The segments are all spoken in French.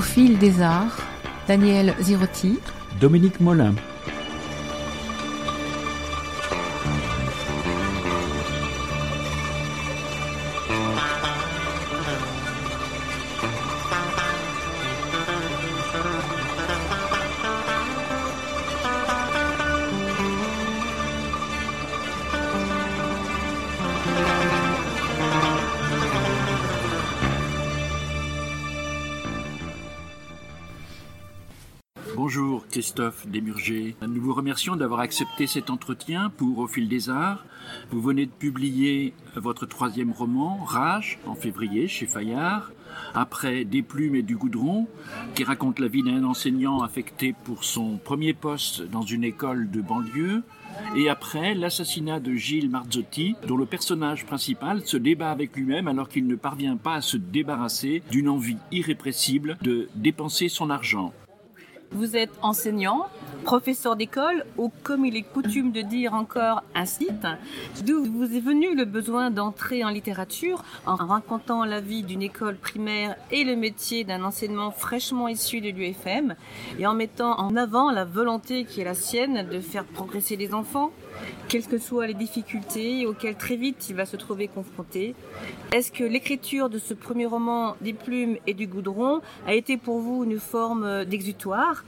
Au fil des arts, Daniel Zirotti, Dominique Molin. Christophe Desmurger. Nous vous remercions d'avoir accepté cet entretien pour Au fil des arts. Vous venez de publier votre troisième roman, Rage, en février chez Fayard. Après Des plumes et du goudron, qui raconte la vie d'un enseignant affecté pour son premier poste dans une école de banlieue. Et après, l'assassinat de Gilles Marzotti, dont le personnage principal se débat avec lui-même alors qu'il ne parvient pas à se débarrasser d'une envie irrépressible de dépenser son argent. Vous êtes enseignant, professeur d'école, ou comme il est coutume de dire encore, un site. D'où vous est venu le besoin d'entrer en littérature en racontant la vie d'une école primaire et le métier d'un enseignement fraîchement issu de l'UFM et en mettant en avant la volonté qui est la sienne de faire progresser les enfants? Quelles que soient les difficultés auxquelles très vite il va se trouver confronté. Est-ce que l'écriture de ce premier roman des plumes et du goudron a été pour vous une forme d'exutoire?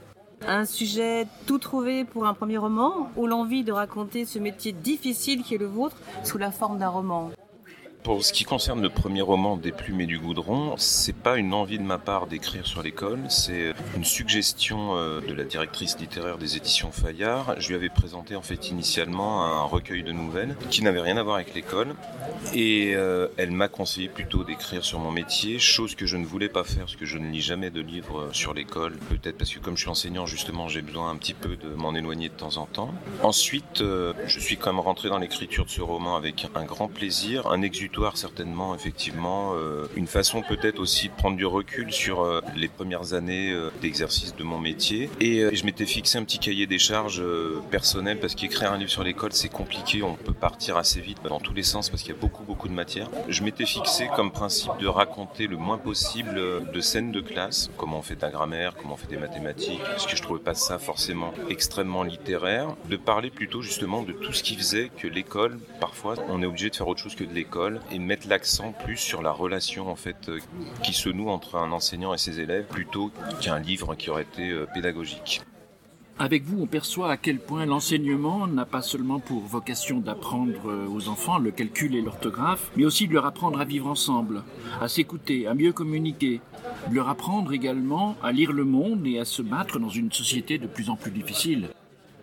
Un sujet tout trouvé pour un premier roman ou l'envie de raconter ce métier difficile qui est le vôtre sous la forme d'un roman? Pour ce qui concerne le premier roman des plumes et du goudron, c'est pas une envie de ma part d'écrire sur l'école, c'est une suggestion euh, de la directrice littéraire des éditions Fayard. Je lui avais présenté en fait initialement un recueil de nouvelles qui n'avait rien à voir avec l'école et euh, elle m'a conseillé plutôt d'écrire sur mon métier, chose que je ne voulais pas faire parce que je ne lis jamais de livres sur l'école, peut-être parce que comme je suis enseignant justement, j'ai besoin un petit peu de m'en éloigner de temps en temps. Ensuite, euh, je suis quand même rentré dans l'écriture de ce roman avec un grand plaisir, un exutoire certainement, effectivement, euh, une façon peut-être aussi de prendre du recul sur euh, les premières années euh, d'exercice de mon métier. Et je m'étais fixé un petit cahier des charges personnel parce qu'écrire un livre sur l'école c'est compliqué, on peut partir assez vite dans tous les sens parce qu'il y a beaucoup beaucoup de matière. Je m'étais fixé comme principe de raconter le moins possible de scènes de classe, comment on fait de la grammaire, comment on fait des mathématiques, parce que je trouvais pas ça forcément extrêmement littéraire, de parler plutôt justement de tout ce qui faisait que l'école, parfois, on est obligé de faire autre chose que de l'école et mettre l'accent plus sur la relation en fait euh, qui se noue entre un enseignant et ses élèves plutôt qu'un livre qui aurait été euh, pédagogique. Avec vous, on perçoit à quel point l'enseignement n'a pas seulement pour vocation d'apprendre euh, aux enfants le calcul et l'orthographe, mais aussi de leur apprendre à vivre ensemble, à s'écouter, à mieux communiquer, de leur apprendre également à lire le monde et à se battre dans une société de plus en plus difficile.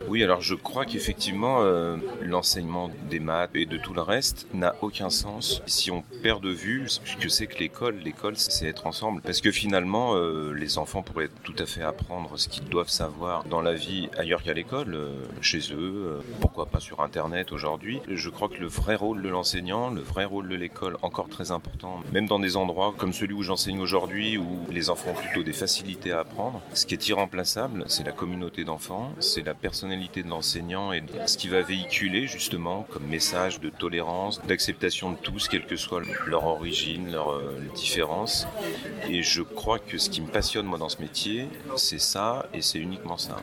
Oui, alors je crois qu'effectivement, euh, l'enseignement des maths et de tout le reste n'a aucun sens si on perd de vue ce que c'est que l'école. L'école, c'est être ensemble. Parce que finalement, euh, les enfants pourraient tout à fait apprendre ce qu'ils doivent savoir dans la vie ailleurs qu'à l'école, euh, chez eux, pourquoi pas sur Internet aujourd'hui. Je crois que le vrai rôle de l'enseignant, le vrai rôle de l'école, encore très important, même dans des endroits comme celui où j'enseigne aujourd'hui, où les enfants ont plutôt des facilités à apprendre, ce qui est irremplaçable, c'est la communauté d'enfants, c'est la personne de l'enseignant et ce qu'il va véhiculer justement comme message de tolérance, d'acceptation de tous, quelle que soit leur origine, leur euh, différence. Et je crois que ce qui me passionne moi dans ce métier, c'est ça et c'est uniquement ça.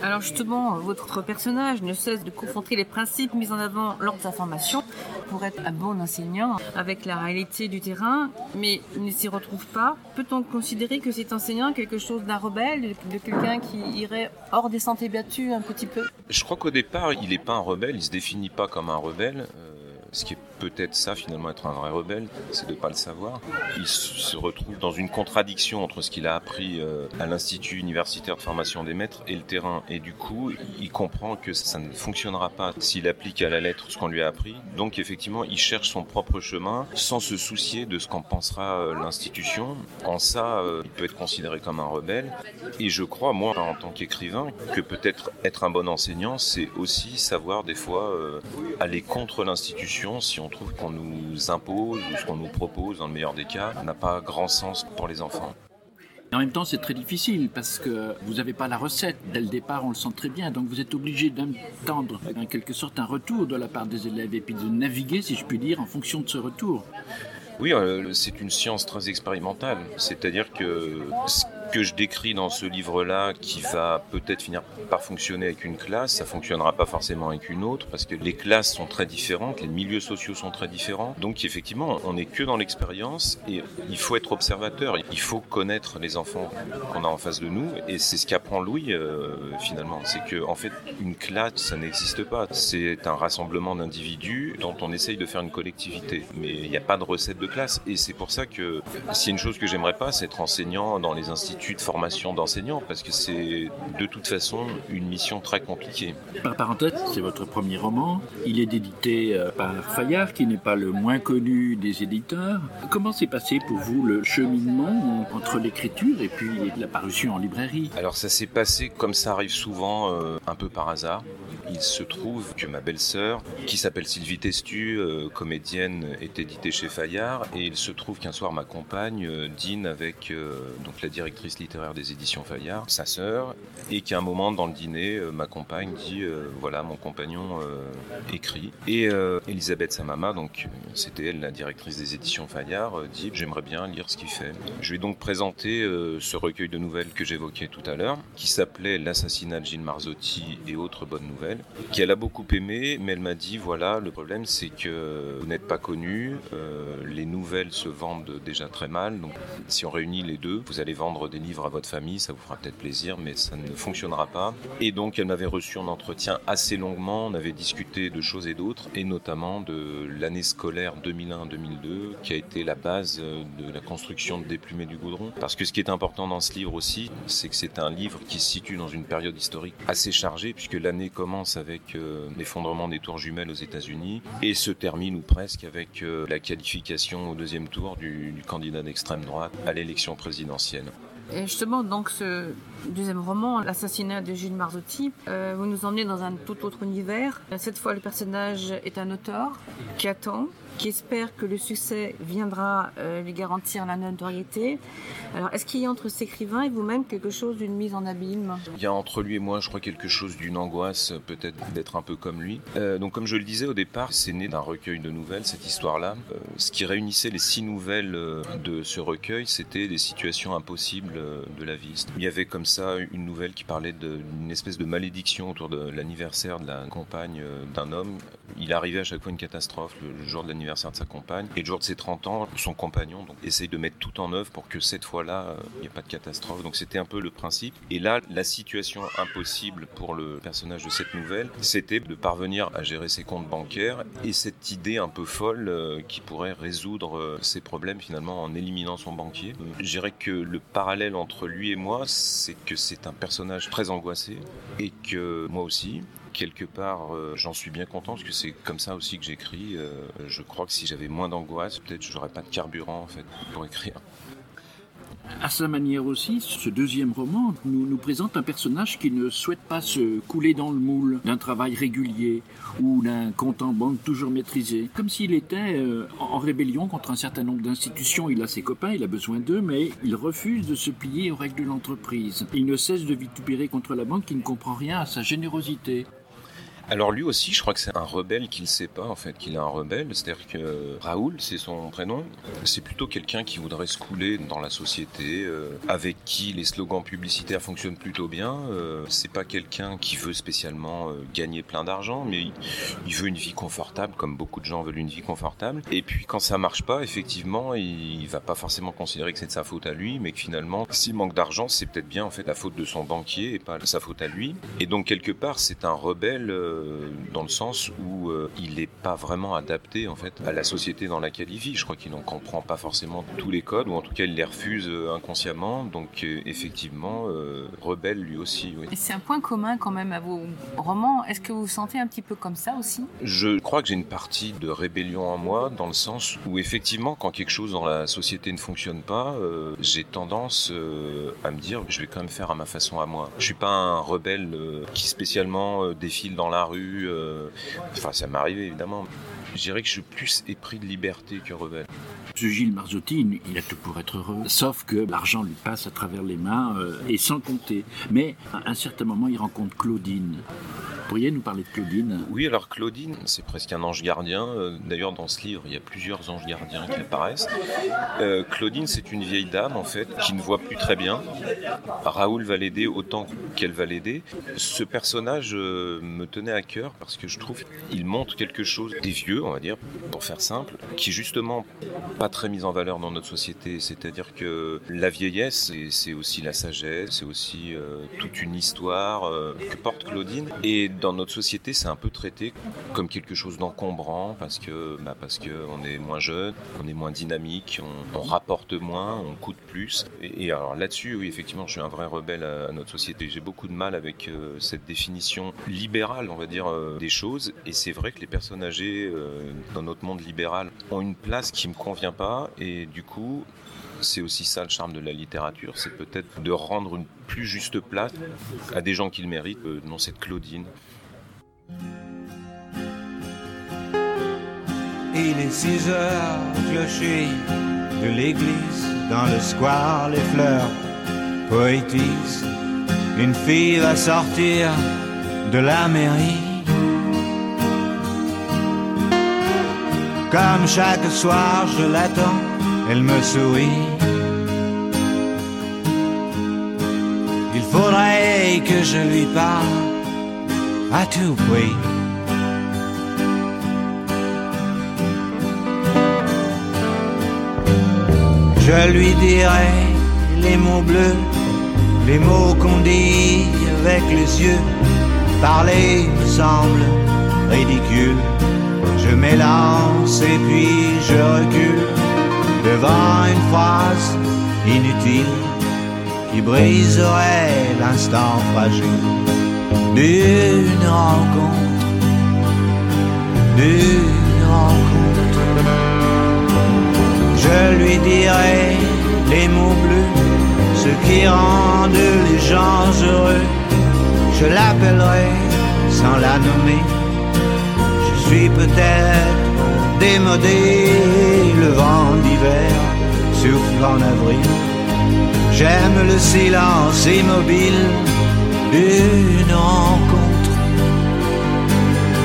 Alors justement, votre personnage ne cesse de confronter les principes mis en avant lors de sa formation pour être un bon enseignant avec la réalité du terrain, mais ne s'y retrouve pas. Peut-on considérer que cet enseignant quelque chose d'un rebelle, de quelqu'un qui irait hors des sentiers battus un petit peu? Je crois qu'au départ, il n'est pas un rebelle, il se définit pas comme un rebelle. Euh, ce qui est peut-être ça finalement être un vrai rebelle, c'est de ne pas le savoir. Il se retrouve dans une contradiction entre ce qu'il a appris euh, à l'Institut universitaire de formation des maîtres et le terrain. Et du coup, il comprend que ça ne fonctionnera pas s'il applique à la lettre ce qu'on lui a appris. Donc effectivement, il cherche son propre chemin sans se soucier de ce qu'en pensera euh, l'institution. En ça, euh, il peut être considéré comme un rebelle. Et je crois, moi, en tant qu'écrivain, que peut-être être un bon enseignant, c'est aussi savoir des fois aller contre l'institution si on trouve qu'on nous impose ou ce qu'on nous propose, dans le meilleur des cas, n'a pas grand sens pour les enfants. en même temps, c'est très difficile parce que vous n'avez pas la recette. Dès le départ, on le sent très bien. Donc vous êtes obligé d'attendre en quelque sorte un retour de la part des élèves et puis de naviguer, si je puis dire, en fonction de ce retour. Oui, euh, c'est une science très expérimentale. C'est-à-dire que que je décris dans ce livre-là, qui va peut-être finir par fonctionner avec une classe, ça fonctionnera pas forcément avec une autre, parce que les classes sont très différentes, les milieux sociaux sont très différents. Donc effectivement, on n'est que dans l'expérience et il faut être observateur, il faut connaître les enfants qu'on a en face de nous, et c'est ce qu'apprend Louis euh, finalement, c'est que en fait une classe ça n'existe pas, c'est un rassemblement d'individus dont on essaye de faire une collectivité, mais il n'y a pas de recette de classe, et c'est pour ça que si une chose que j'aimerais pas, c'est être enseignant dans les instituts de formation d'enseignants parce que c'est de toute façon une mission très compliquée. Par parenthèse, c'est votre premier roman. Il est édité euh, par Fayard, qui n'est pas le moins connu des éditeurs. Comment s'est passé pour vous le cheminement entre l'écriture et puis la parution en librairie? Alors ça s'est passé comme ça arrive souvent, euh, un peu par hasard. Il se trouve que ma belle-sœur, qui s'appelle Sylvie Testu, euh, comédienne, est éditée chez Fayard, et il se trouve qu'un soir ma compagne dîne avec donc la directrice littéraire des éditions Fayard, sa sœur, et qu'à un moment dans le dîner, euh, ma compagne dit euh, voilà, mon compagnon euh, écrit. Et Elisabeth, sa maman, donc c'était elle la directrice des éditions Fayard, dit j'aimerais bien lire ce qu'il fait. Je lui ai donc présenté ce recueil de nouvelles que j'évoquais tout à l'heure, qui s'appelait L'assassinat de Gilles Marzotti et autres bonnes nouvelles, qu'elle a beaucoup aimé, mais elle m'a dit voilà, le problème c'est que vous n'êtes pas connu, les nouvelles se vendent déjà très mal, donc si on réunit les deux, vous allez vendre des livres à votre famille, ça vous fera peut-être plaisir, mais ça ne fonctionnera pas. Et donc elle m'avait reçu en entretien assez longuement, on avait discuté de choses et d'autres, et notamment de l'année scolaire 2001-2002, qui a été la base de la construction de Déplumé du Goudron. Parce que ce qui est important dans ce livre aussi, c'est que c'est un livre qui se situe dans une période historique assez chargée, puisque l'année commence avec euh, l'effondrement des tours jumelles aux États-Unis, et se termine ou presque avec euh, la qualification au deuxième tour du, candidat d'extrême droite à l'élection présidentielle. Et justement, donc ce deuxième roman, L'assassinat de Gilles Marzotti, euh, vous nous emmenez dans un tout autre univers. Cette fois, le personnage est un auteur qui attend, qui espère que le succès viendra euh, lui garantir la notoriété. Alors, est-ce qu'il y a entre cet écrivain et vous-même quelque chose d'une mise en abîme? Il y a entre lui et moi, je crois, quelque chose d'une angoisse, peut-être d'être un peu comme lui. Euh, donc, comme je le disais au départ, c'est né d'un recueil de nouvelles, cette histoire-là. Euh, ce qui réunissait les six nouvelles de ce recueil, c'était des situations impossibles de la vie. Il y avait comme ça une nouvelle qui parlait d'une espèce de malédiction autour de l'anniversaire de la compagne d'un homme. Il arrivait à chaque fois une catastrophe le jour de l'anniversaire de sa compagne. Et le jour de ses 30 ans, son compagnon donc, essaye de mettre tout en œuvre pour que cette fois-là, euh, il n'y ait pas de catastrophe. Donc c'était un peu le principe. Et là, la situation impossible pour le personnage de cette nouvelle, c'était de parvenir à gérer ses comptes bancaires et cette idée un peu folle euh, qui pourrait résoudre euh, ses problèmes finalement en éliminant son banquier. Je dirais que le parallèle entre lui et moi, c'est que c'est un personnage très angoissé et que moi aussi, quelque part, euh, j'en suis bien content parce que c'est comme ça aussi que j'écris. Euh, je crois que si j'avais moins d'angoisse, peut-être j'aurais pas de carburant en fait pour écrire. À sa manière aussi, ce deuxième roman nous, présente un personnage qui ne souhaite pas se couler dans le moule d'un travail régulier ou d'un compte en banque toujours maîtrisé. Comme s'il était euh, en rébellion contre un certain nombre d'institutions. Il a ses copains, il a besoin d'eux, mais il refuse de se plier aux règles de l'entreprise. Il ne cesse de vitupérer contre la banque qui ne comprend rien à sa générosité. Alors lui aussi, je crois que c'est un rebelle qu'il ne sait pas en fait qu'il est un rebelle. C'est-à-dire que Raoul, c'est son prénom, c'est plutôt quelqu'un qui voudrait se couler dans la société, euh, avec qui les slogans publicitaires fonctionnent plutôt bien. Euh, c'est pas quelqu'un qui veut spécialement euh, gagner plein d'argent, mais il, veut une vie confortable, comme beaucoup de gens veulent une vie confortable. Et puis quand ça marche pas, effectivement, il, il va pas forcément considérer que c'est de sa faute à lui, mais que finalement, s'il manque d'argent, c'est peut-être bien en fait la faute de son banquier et pas sa faute à lui. Et donc quelque part, c'est un rebelle euh, dans le sens où euh, il n'est pas vraiment adapté en fait à la société dans laquelle il vit. Je crois qu'il n'en comprend pas forcément tous les codes, ou en tout cas il les refuse euh, inconsciemment. Donc effectivement, rebelle lui aussi. Oui. Et c'est un point commun quand même à vos romans. Est-ce que vous vous sentez un petit peu comme ça aussi? Je crois que j'ai une partie de rébellion en moi, dans le sens où effectivement, quand quelque chose dans la société ne fonctionne pas, j'ai tendance à me dire, je vais quand même faire à ma façon à moi. Je suis pas un rebelle qui spécialement défile dans la Euh, enfin, ça m'est arrivé évidemment. Je dirais que je suis plus épris de liberté que rebelle. Ce Gilles Marzotti, il a tout pour être heureux, sauf que l'argent lui passe à travers les mains euh, et sans compter. Mais à un certain moment, il rencontre Claudine pourriez nous parler de Claudine? Oui, alors Claudine, c'est presque un ange gardien. Euh, d'ailleurs, dans ce livre, il y a plusieurs anges gardiens qui apparaissent. Euh, Claudine, c'est une vieille dame, en fait, qui ne voit plus très bien. Raoul va l'aider autant qu'elle va l'aider. Ce personnage euh, me tenait à cœur parce que je trouve qu'il montre quelque chose des vieux, on va dire, pour faire simple, qui justement pas très mis en valeur dans notre société. C'est-à-dire que la vieillesse, c'est aussi la sagesse, c'est aussi toute une histoire que porte Claudine. Et dans notre société, c'est un peu traité comme quelque chose d'encombrant parce que bah parce que est moins jeune, on est moins dynamique, on, rapporte moins, on coûte plus. Et, alors là-dessus, oui, effectivement, je suis un vrai rebelle à, notre société. J'ai beaucoup de mal avec euh, cette définition libérale, on va dire, euh, des choses. Et c'est vrai que les personnes âgées euh, dans notre monde libéral ont une place qui me convient pas. Et du coup, c'est aussi ça le charme de la littérature, c'est peut-être de rendre une plus juste place à des gens qui le méritent, non cette Claudine. Il est 6 heures, clocher de l'église, dans le square, les fleurs poétisent. Une fille va sortir de la mairie. Comme chaque soir, je l'attends, elle me sourit. Il faudrait que je lui parle à tout prix. Je lui dirai les mots bleus, les mots qu'on dit avec les yeux. Parler me semble ridicule. Je m'élance et puis je recule devant une phrase inutile qui briserait l'instant fragile d'une rencontre, d'une rencontre. Je lui dirai les mots bleus, ce qui rendent les gens heureux. Je l'appellerai sans la nommer. Suis peut-être démodé, le vent d'hiver souffle en avril. J'aime le silence immobile d'une rencontre,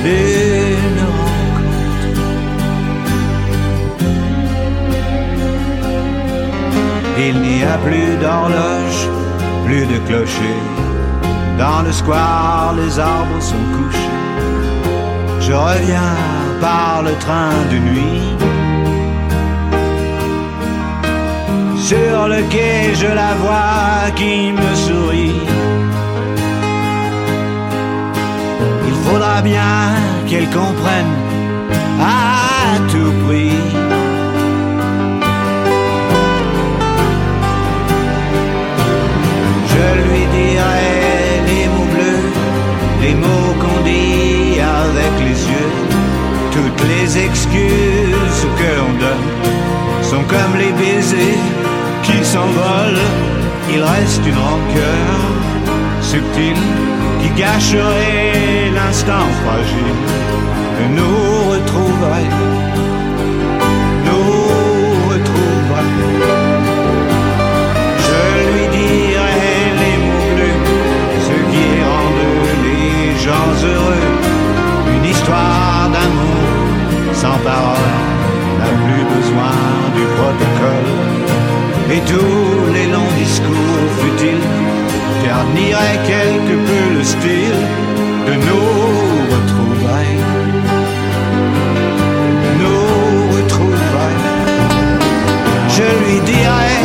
d'une rencontre. Il n'y a plus d'horloge, plus de clocher. Dans le square, les arbres sont couchés. Je reviens par le train de nuit. Sur le quai, je la vois qui me sourit. faudra bien qu'elle comprenne à tout prix. Je lui dirai les mots bleus, les mots comme les baisers qui s'envolent. Il reste une rancœur subtile qui gâcherait l'instant fragile nous retrouverait, nous retrouverait. Je lui dirai les mots ce qui rendent les gens heureux, une histoire d'amour sans parole plus besoin du protocole et tous les longs discours futiles garnirait quelque peu le style de nos retrouvailles. Nos retrouvailles. Je lui dirai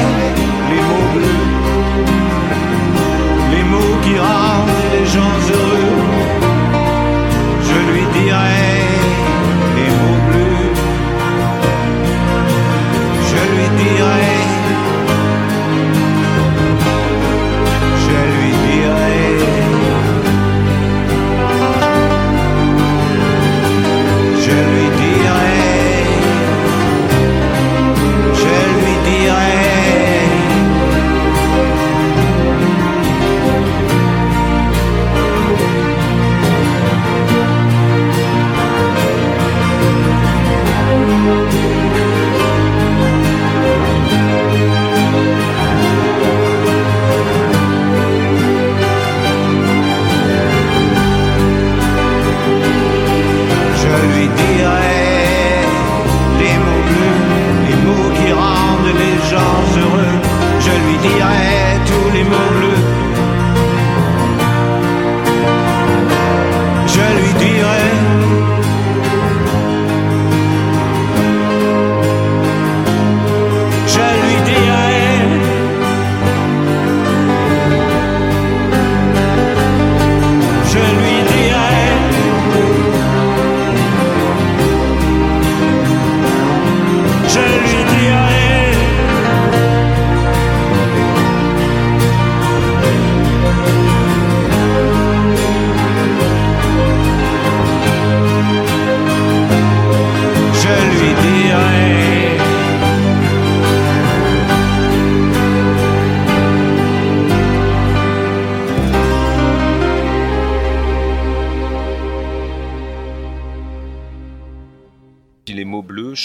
les mots bleus, les mots qui rendent les gens heureux. Je lui dirai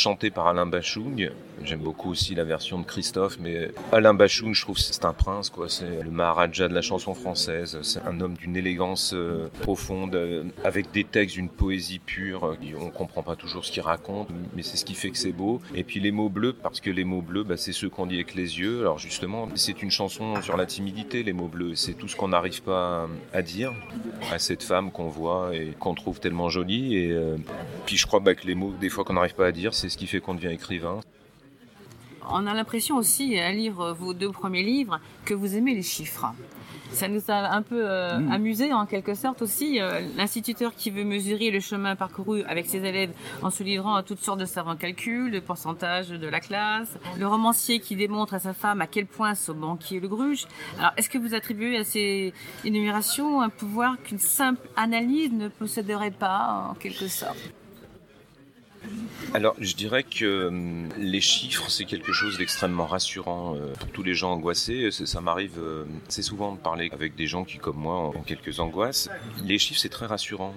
chanté par Alain Bachung. J'aime beaucoup aussi la version de Christophe, mais Alain Bachung, je trouve c'est un prince, quoi. C'est le Maharaja de la chanson française. C'est un homme d'une élégance euh, profonde, euh, avec des textes d'une poésie pure. On comprend pas toujours ce qu'il raconte, mais c'est ce qui fait que c'est beau. Et puis les mots bleus, parce que les mots bleus, bah, c'est ceux qu'on dit avec les yeux. Alors justement, c'est une chanson sur la timidité, les mots bleus. C'est tout ce qu'on n'arrive pas à dire à cette femme qu'on voit et qu'on trouve tellement jolie. Et euh, puis je crois bah, que les mots, des fois qu'on n'arrive pas à dire, c'est ce qui fait qu'on devient écrivain. On a l'impression aussi, à lire vos deux premiers livres, que vous aimez les chiffres. Ça nous a un peu euh, Mmh. amusé en quelque sorte aussi. euh, L'instituteur qui veut mesurer le chemin parcouru avec ses élèves en se livrant à toutes sortes de savants calculs, de pourcentage de la classe. Le romancier qui démontre à sa femme à quel point ce banquier est le gruge. Alors, est-ce que vous attribuez à ces énumérations un pouvoir qu'une simple analyse ne posséderait pas en quelque sorte? Alors, je dirais que hum, les chiffres, c'est quelque chose d'extrêmement rassurant euh, pour tous les gens angoissés. C'est- Ça m'arrive euh, assez souvent de parler avec des gens qui, comme moi, ont quelques angoisses. Les chiffres, c'est très rassurant.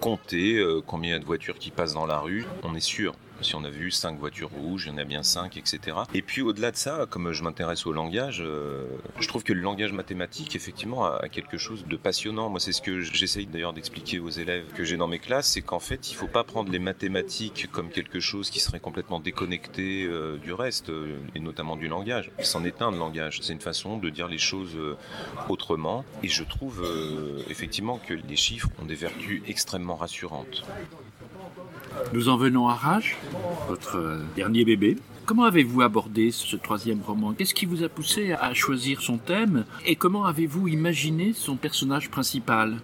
Compter euh, combien il y a de voitures qui passent dans la rue, on est sûr. Si on a vu cinq voitures rouges, il y en a bien cinq, etc. Et puis au-delà de ça, comme je m'intéresse au langage, euh, je trouve que le langage mathématique, effectivement, a, quelque chose de passionnant. Moi, c'est ce que j'essaye d'ailleurs d'expliquer aux élèves que j'ai dans mes classes, c'est qu'en fait, il faut pas prendre les mathématiques comme quelque chose qui serait complètement déconnecté euh, du reste, euh, et notamment du langage. C'en est un de langage. C'est une façon de dire les choses autrement. Et je trouve effectivement que les chiffres ont des vertus extrêmement rassurantes. Nous en venons à Rage, votre euh, dernier bébé. Comment avez-vous abordé ce troisième roman? Qu'est-ce qui vous a poussé à choisir son thème? Et comment avez-vous imaginé son personnage principal?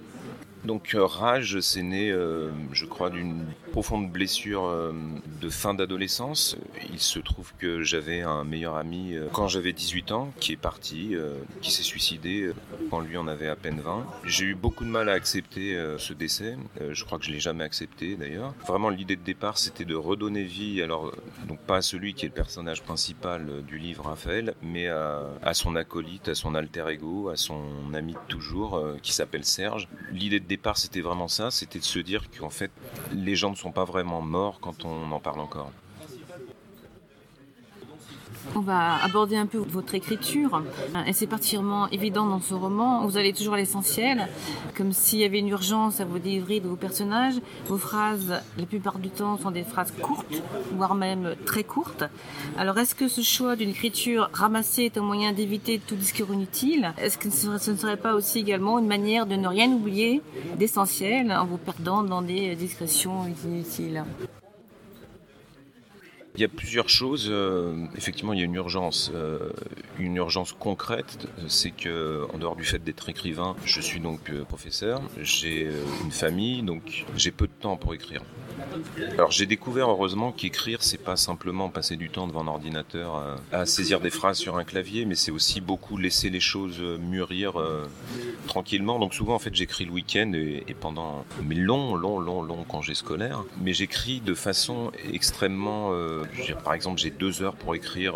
Donc euh, Rage, c'est né, euh, je crois, d'une profonde blessure euh, de fin d'adolescence. Il se trouve que j'avais un meilleur ami quand j'avais 18 ans qui est parti, qui s'est suicidé quand lui en avait à peine 20. J'ai eu beaucoup de mal à accepter ce décès. Je crois que je l'ai jamais accepté d'ailleurs. Vraiment l'idée de départ c'était de redonner vie, alors donc pas à celui qui est le personnage principal du livre Raphaël, mais à, à son acolyte, à son alter ego, à son ami de toujours qui s'appelle Serge. L'idée de départ c'était vraiment ça, c'était de se dire qu'en fait les gens ne sont pas vraiment morts quand on en parle encore. On va aborder un peu votre écriture. Et c'est particulièrement évident dans ce roman. Vous allez toujours à l'essentiel, comme s'il y avait une urgence à vous délivrer de vos personnages. Vos phrases, la plupart du temps, sont des phrases courtes, voire même très courtes. Alors, est-ce que ce choix d'une écriture ramassée est un moyen d'éviter tout discours inutile? Est-ce que ce ne serait pas aussi également une manière de ne rien oublier d'essentiel en vous perdant dans des discrétions inutiles? Il y a plusieurs choses. euh, effectivement, il y a une urgence, euh, une urgence concrète. C'est que, en dehors du fait d'être écrivain, je suis donc euh, professeur. J'ai une famille, donc j'ai peu de temps pour écrire. Alors j'ai découvert heureusement qu'écrire c'est pas simplement passer du temps devant un ordinateur euh, à saisir des phrases sur un clavier, mais c'est aussi beaucoup laisser les choses euh, mûrir euh, tranquillement. Donc souvent en fait j'écris le week-end et, et pendant mes longs, longs, longs, longs congés scolaires, mais j'écris de façon extrêmement. euh, par exemple j'ai deux heures pour écrire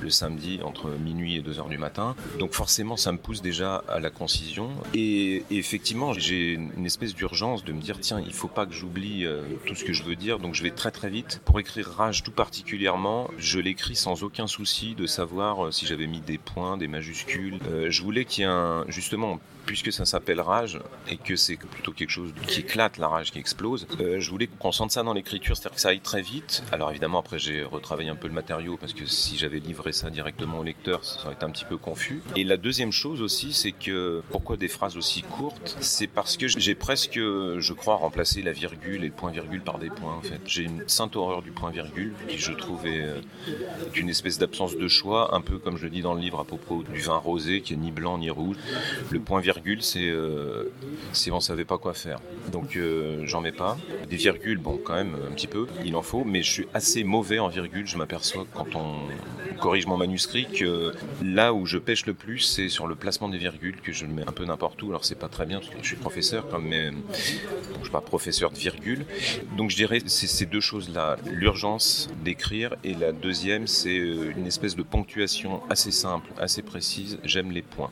le samedi entre minuit et 2 heures du matin. Donc forcément ça me pousse déjà à la concision. Et, et effectivement j'ai une espèce d'urgence de me dire tiens il faut pas que j'oublie euh, tout ce que je veux dire, donc je vais très très vite. Pour écrire Rage tout particulièrement, je l'écris sans aucun souci de savoir euh, si j'avais mis des points, des majuscules. Euh, je voulais qu'il y ait un, justement, puisque ça s'appelle Rage et que c'est plutôt quelque chose qui éclate, la rage qui explose, euh, je voulais qu'on sente ça dans l'écriture, c'est-à-dire que ça aille très vite. Alors évidemment après j'ai retravaillé un peu le matériau parce que si j'avais livré ça directement au lecteur, ça aurait été un petit peu confus. Et la deuxième chose aussi, c'est que pourquoi des phrases aussi courtes? C'est parce que j'ai presque, je crois, remplacé la virgule et le point virgule par des points en fait. J'ai une sainte horreur du point virgule qui je trouve est euh, d'une espèce d'absence de choix, un peu comme je le dis dans le livre à propos du vin rosé qui est ni blanc ni rouge. Le point virgule, c'est euh, on savait pas quoi faire. Donc euh, j'en mets pas. Des virgules, bon quand même un petit peu, il en faut, mais je suis assez mauvais en virgule. Je m'aperçois quand on corrige mon manuscrit que là où je pêche le plus, c'est sur le placement des virgules que je le mets un peu n'importe où. Alors c'est pas très bien je suis professeur quand même, bon, je suis pas professeur de virgule. Donc je dirais c'est ces deux choses-là, l'urgence d'écrire et la deuxième c'est euh, une espèce de ponctuation assez simple, assez précise. J'aime les points.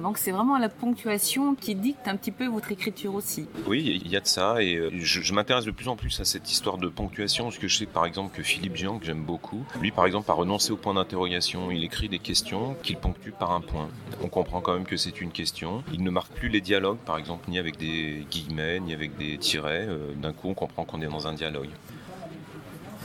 Donc c'est vraiment la ponctuation qui dicte un petit peu votre écriture aussi. Oui, il y a de ça et euh, je, m'intéresse de plus en plus à cette histoire de ponctuation parce que je sais par exemple que Philippe Jean, que j'aime beaucoup, lui par exemple a renoncé au point d'interrogation. Il écrit des questions qu'il ponctue par un point. On comprend quand même que c'est une question. Il ne marque plus les dialogues par exemple ni avec des guillemets ni avec des tirets. Euh, D'un coup on comprend qu'on est dans un dialogue.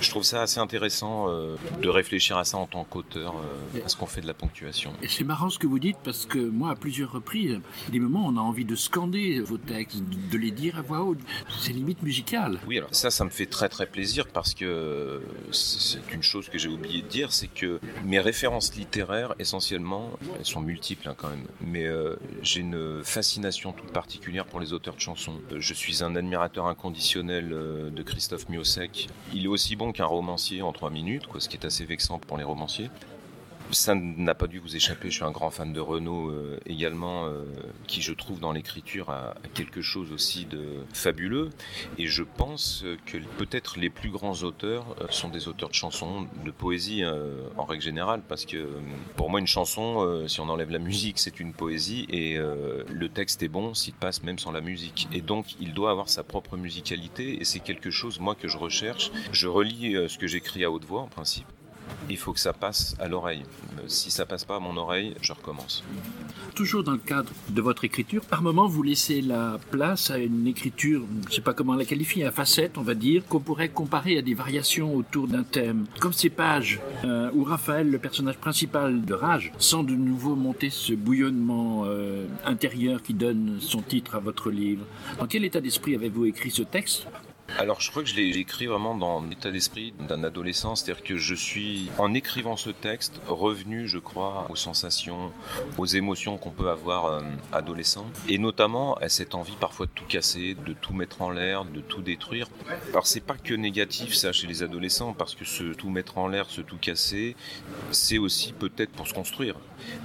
Je trouve ça assez intéressant euh, de réfléchir à ça en tant qu'auteur, euh, à ce qu'on fait de la ponctuation. Et c'est marrant ce que vous dites parce que moi, à plusieurs reprises, des moments, on a envie de scander vos textes, de les dire à voix haute. C'est limite musical. Oui, alors ça, ça me fait très très plaisir parce que c'est une chose que j'ai oublié de dire, c'est que mes références littéraires, essentiellement, elles sont multiples hein, quand même, mais euh, j'ai une fascination toute particulière pour les auteurs de chansons. Je suis un admirateur inconditionnel euh, de Christophe Miosek. Il est aussi bon qu'un romancier en trois minutes, quoi, ce qui est assez vexant pour les romanciers. Ça n'a pas dû vous échapper, je suis un grand fan de Renaud euh, également, euh, qui je trouve dans l'écriture a, quelque chose aussi de fabuleux. Et je pense que peut-être les plus grands auteurs euh, sont des auteurs de chansons, de poésie euh, en règle générale, parce que pour moi une chanson, si on enlève la musique, c'est une poésie, et le texte est bon s'il passe même sans la musique. Et donc il doit avoir sa propre musicalité, et c'est quelque chose, moi, que je recherche. Je relis ce que j'écris à haute voix, en principe. Il faut que ça passe à l'oreille. Euh, Si ça passe pas à mon oreille, je recommence. Toujours dans le cadre de votre écriture, par moment, vous laissez la place à une écriture, je ne sais pas comment la qualifier, à facettes, on va dire, qu'on pourrait comparer à des variations autour d'un thème. Comme ces pages euh, où Raphaël, le personnage principal de Rage, sent de nouveau monter ce bouillonnement euh, intérieur qui donne son titre à votre livre. Dans quel état d'esprit avez-vous écrit ce texte? Alors je crois que je l'ai écrit vraiment dans l'état d'esprit d'un adolescent, c'est-à-dire que je suis, en écrivant ce texte, revenu, je crois, aux sensations, aux émotions qu'on peut avoir euh, adolescent, et notamment à cette envie parfois de tout casser, de tout mettre en l'air, de tout détruire. Alors c'est pas que négatif ça chez les adolescents, parce que ce tout mettre en l'air, ce tout casser, c'est aussi peut-être pour se construire.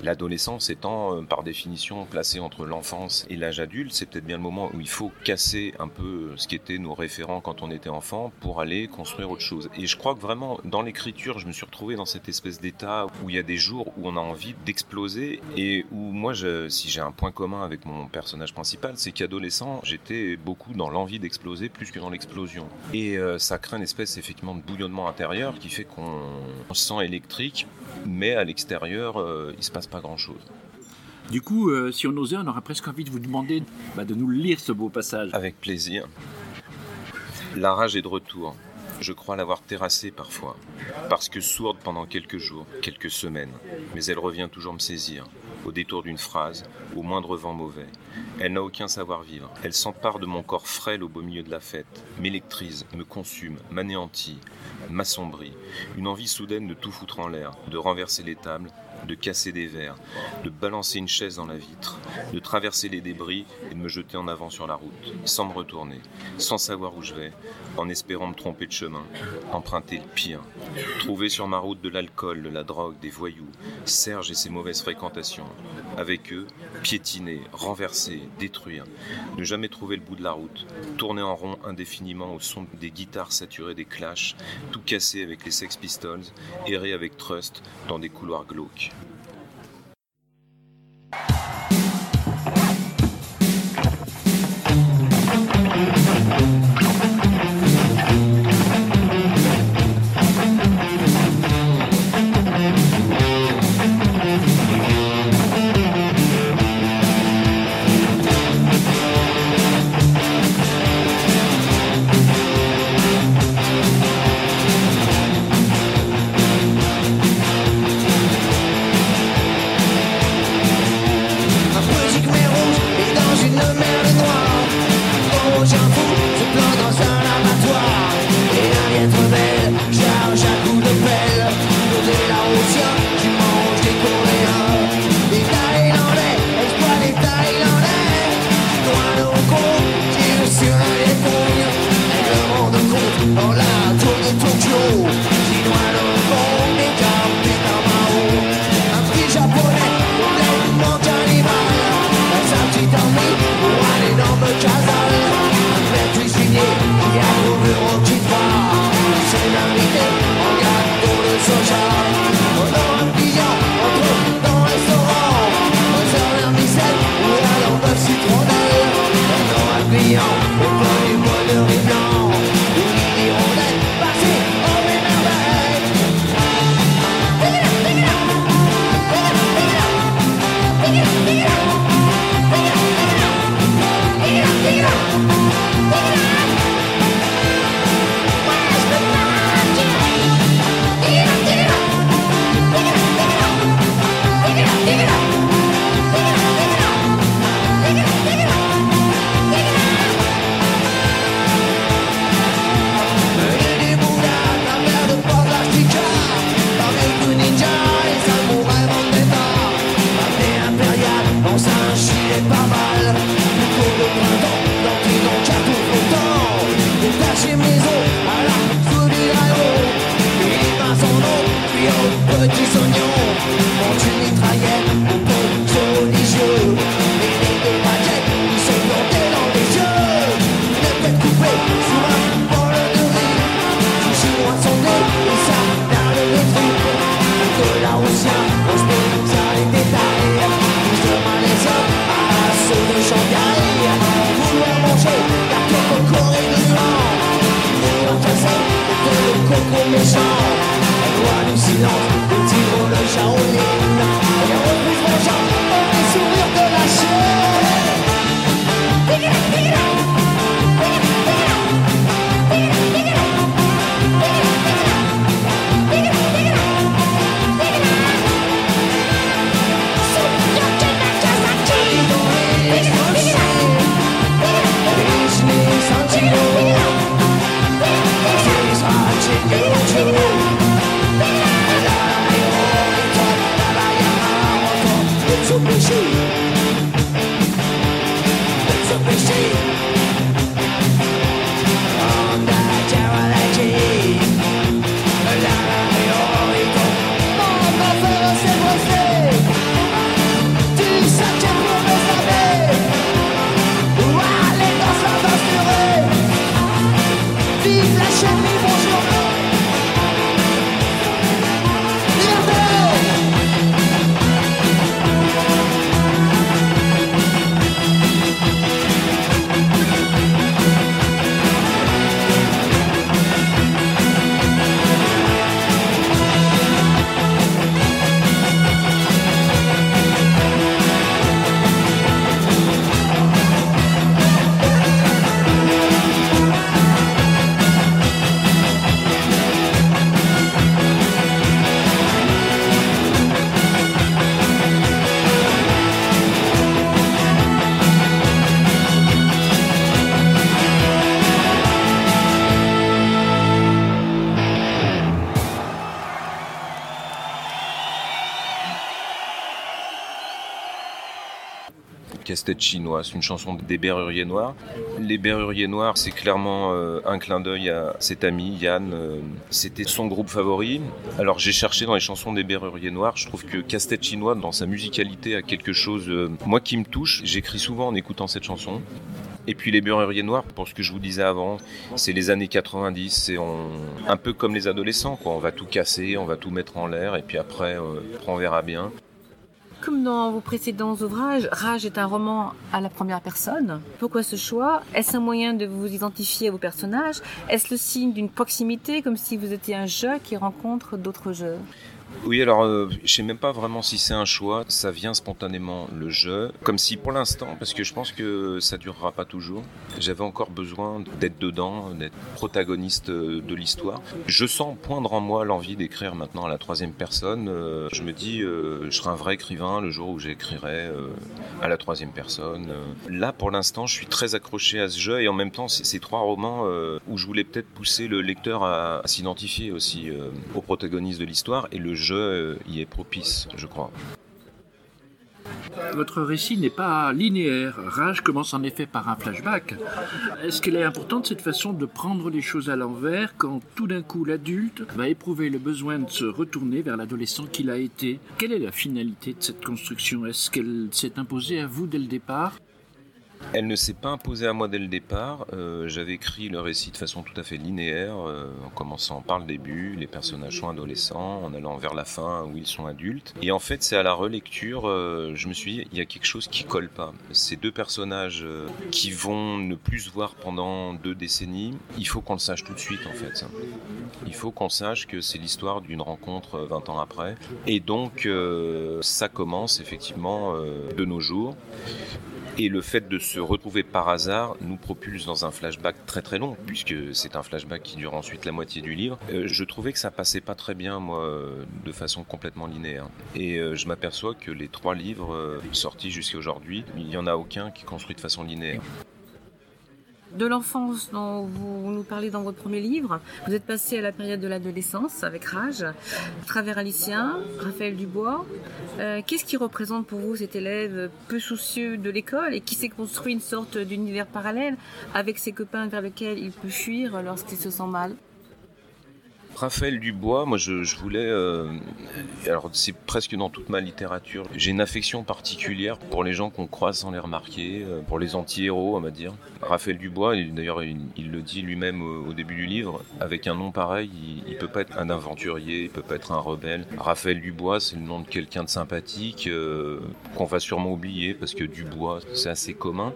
L'adolescence étant euh, par définition placée entre l'enfance et l'âge adulte, c'est peut-être bien le moment où il faut casser un peu euh, ce qui était nos quand on était enfant pour aller construire autre chose. Et je crois que vraiment dans l'écriture, je me suis retrouvé dans cette espèce d'état où il y a des jours où on a envie d'exploser et où moi, je, si j'ai un point commun avec mon personnage principal, c'est qu'adolescent, j'étais beaucoup dans l'envie d'exploser plus que dans l'explosion. Et euh, ça crée une espèce effectivement de bouillonnement intérieur qui fait qu'on on se sent électrique, mais à l'extérieur, euh, il se passe pas grand-chose. Du coup, euh, si on osait, on aurait presque envie de vous demander bah, de nous lire ce beau passage. Avec plaisir. La rage est de retour. Je crois l'avoir terrassée parfois, parce que sourde pendant quelques jours, quelques semaines, mais elle revient toujours me saisir, au détour d'une phrase, au moindre vent mauvais. Elle n'a aucun savoir-vivre. Elle s'empare de mon corps frêle au beau milieu de la fête, m'électrise, me consume, m'anéantit, m'assombrit. Une envie soudaine de tout foutre en l'air, de renverser les tables, de casser des verres, de balancer une chaise dans la vitre, de traverser les débris et de me jeter en avant sur la route, sans me retourner, sans savoir où je vais, en espérant me tromper de chemin, emprunter le pire, trouver sur ma route de l'alcool, de la drogue, des voyous, Serge et ses mauvaises fréquentations, avec eux, piétiner, renverser, détruire, ne jamais trouver le bout de la route, tourner en rond indéfiniment au son des guitares saturées des clashs, tout casser avec les Sex Pistols, errer avec Trust dans des couloirs glauques. Thank you. Casse-tête chinois, c'est une chanson des Berruriers Noirs. Les Berruriers Noirs, c'est clairement euh, un clin d'œil à cet ami, Yann. euh, C'était son groupe favori. Alors j'ai cherché dans les chansons des Berruriers Noirs, je trouve que Casse-tête chinois, dans sa musicalité, a quelque chose, euh, moi, qui me touche. J'écris souvent en écoutant cette chanson. Et puis les Berruriers Noirs, pour ce que je vous disais avant, c'est les années 90, c'est on- un peu comme les adolescents, quoi. On va tout casser, on va tout mettre en l'air, et puis après, on verra bien. Comme dans vos précédents ouvrages, Rage est un roman à la première personne. Pourquoi ce choix? Est-ce un moyen de vous identifier à vos personnages? Est-ce le signe d'une proximité, comme si vous étiez un jeu qui rencontre d'autres jeux? Oui, alors euh, je sais même pas vraiment si c'est un choix, ça vient spontanément le jeu, comme si pour l'instant, parce que je pense que ça durera pas toujours, j'avais encore besoin d'être dedans, d'être protagoniste euh, de l'histoire. Je sens poindre en moi l'envie d'écrire maintenant à la troisième personne. Euh, je me dis, euh, je serai un vrai écrivain le jour où j'écrirai à la troisième personne. Là, pour l'instant, je suis très accroché à ce jeu et en même temps, ces trois romans où je voulais peut-être pousser le lecteur à, s'identifier aussi au protagoniste de l'histoire et le jeu euh, y est propice, je crois. Votre récit n'est pas linéaire. Rage commence en effet par un flashback. Est-ce qu'elle est importante cette façon de prendre les choses à l'envers quand tout d'un coup l'adulte va éprouver le besoin de se retourner vers l'adolescent qu'il a été? Quelle est la finalité de cette construction? Est-ce qu'elle s'est imposée à vous dès le départ? Elle ne s'est pas imposée à moi dès le départ. Euh, J'avais écrit le récit de façon tout à fait linéaire, euh, en commençant par le début, les personnages sont adolescents, en allant vers la fin où ils sont adultes. Et en fait, c'est à la relecture, euh, je me suis dit, il y a quelque chose qui colle pas. Ces deux personnages qui vont ne plus se voir pendant deux décennies, il faut qu'on le sache tout de suite en fait. Il faut qu'on sache que c'est l'histoire d'une rencontre euh, 20 ans après. Et donc, ça commence effectivement de nos jours. Et le fait de se retrouver par hasard nous propulse dans un flashback très très long, puisque c'est un flashback qui dure ensuite la moitié du livre. Euh, je trouvais que ça passait pas très bien, moi, euh, de façon complètement linéaire. Et euh, je m'aperçois que les trois livres sortis jusqu'à aujourd'hui, il n'y en a aucun qui construit de façon linéaire. De l'enfance dont vous nous parlez dans votre premier livre, vous êtes passé à la période de l'adolescence avec Rage, travers Alicien, Raphaël Dubois. Euh, Qu'est-ce qui représente pour vous cet élève peu soucieux de l'école et qui s'est construit une sorte d'univers parallèle avec ses copains vers lequel il peut fuir lorsqu'il se sent mal? Raphaël Dubois, moi je, voulais, euh, alors c'est presque dans toute ma littérature, j'ai une affection particulière pour les gens qu'on croise sans les remarquer, euh, pour les anti-héros on va dire. Raphaël Dubois, il- d'ailleurs il, le dit lui-même au, début du livre, avec un nom pareil, il, il peut pas être un aventurier, il peut pas être un rebelle. Raphaël Dubois, c'est le nom de quelqu'un de sympathique euh, qu'on va sûrement oublier parce que Dubois c'est assez commun.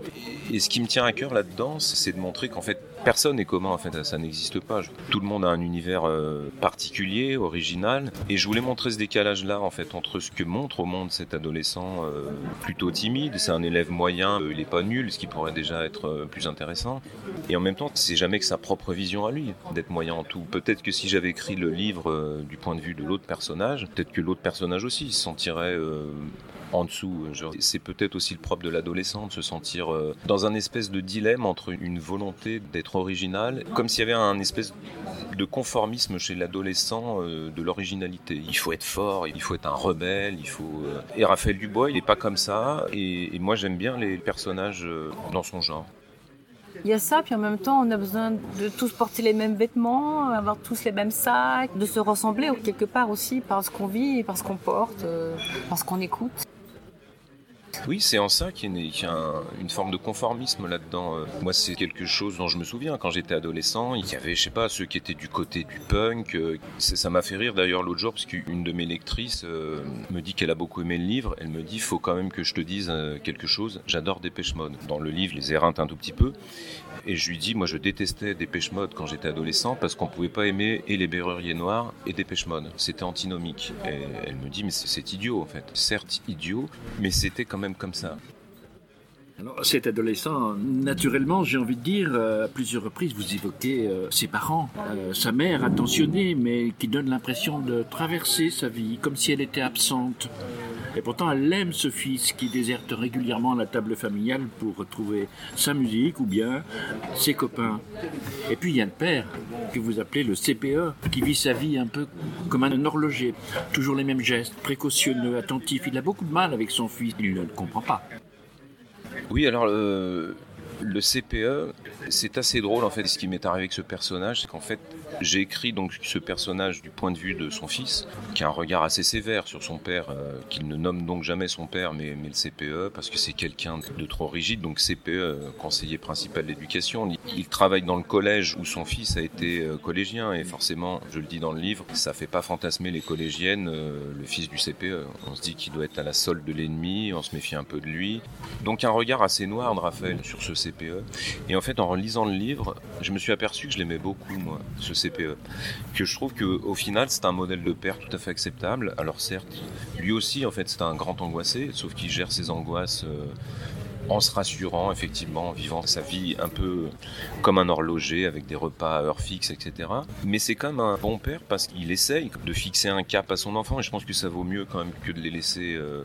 Et ce qui me tient à cœur là-dedans, c'est de montrer qu'en fait personne n'est commun en fait, ça n'existe pas. Tout le monde a un univers euh, particulier, original, et je voulais montrer ce décalage-là en fait entre ce que montre au monde cet adolescent euh, plutôt timide, c'est un élève moyen, euh, il est pas nul, ce qui pourrait déjà être plus intéressant, et en même temps c'est jamais que sa propre vision à lui d'être moyen en tout. Peut-être que si j'avais écrit le livre du point de vue de l'autre personnage, peut-être que l'autre personnage aussi se sentirait en dessous. C'est peut-être aussi le propre de l'adolescent de se sentir dans un espèce de dilemme entre une volonté d'être original, comme s'il y avait un espèce de conformisme chez l'adolescent euh, de l'originalité. Il faut être fort, il faut être un rebelle, il faut. euh, Et Raphaël Dubois, il est pas comme ça. Et, moi, j'aime bien les personnages euh, dans son genre. Il y a ça, puis en même temps, on a besoin de tous porter les mêmes vêtements, avoir tous les mêmes sacs, de se ressembler quelque part aussi par ce qu'on vit, par ce qu'on porte, par ce qu'on écoute. Oui, c'est en ça qu'il y a, une, forme de conformisme là-dedans. Euh, Moi, c'est quelque chose dont je me souviens quand j'étais adolescent. Il y avait, je sais pas, ceux qui étaient du côté du punk. euh, Ça m'a fait rire d'ailleurs l'autre jour parce qu'une de mes lectrices euh, me dit qu'elle a beaucoup aimé le livre. Elle me dit, faut quand même que je te dise quelque chose. J'adore Dépêche Mode. Dans le livre, les éreinte un tout petit peu. Et je lui dis, moi, je détestais Dépêche Mode quand j'étais adolescent parce qu'on pouvait pas aimer et les Berruriers Noirs et Dépêche Mode. C'était antinomique. Et elle me dit, mais c'est c'est idiot en fait. Certes idiot, mais c'était quand même comme ça. Alors, cet adolescent, naturellement, j'ai envie de dire, euh, à plusieurs reprises, vous évoquez euh, ses parents, euh, sa mère attentionnée, mais qui donne l'impression de traverser sa vie comme si elle était absente. Et pourtant, elle aime ce fils qui déserte régulièrement la table familiale pour retrouver sa musique ou bien ses copains. Et puis, il y a le père, que vous appelez le CPE, qui vit sa vie un peu comme un horloger. Toujours les mêmes gestes, précautionneux, attentif. Il a beaucoup de mal avec son fils, il ne le comprend pas. Oui, alors le, CPE, c'est assez drôle en fait. Ce qui m'est arrivé avec ce personnage, c'est qu'en fait, j'ai écrit donc ce personnage du point de vue de son fils, qui a un regard assez sévère sur son père, euh, qu'il ne nomme donc jamais son père, mais, le CPE, parce que c'est quelqu'un de trop rigide. Donc CPE, conseiller principal d'éducation, il, il travaille dans le collège où son fils a été euh, collégien, et forcément, je le dis dans le livre, ça fait pas fantasmer les collégiennes, euh, le fils du CPE. On se dit qu'il doit être à la solde de l'ennemi, on se méfie un peu de lui. Donc un regard assez noir de Raphaël sur ce CPE. Et en fait, en relisant le livre, je me suis aperçu que je l'aimais beaucoup, moi, ce CPE. Que je trouve qu'au final, c'est un modèle de père tout à fait acceptable. Alors certes, lui aussi, en fait, c'est un grand angoissé, sauf qu'il gère ses angoisses euh, en se rassurant, effectivement, en vivant sa vie un peu comme un horloger, avec des repas à heure fixe, etc. Mais c'est quand même un bon père parce qu'il essaye de fixer un cap à son enfant, et je pense que ça vaut mieux quand même que de les laisser... euh,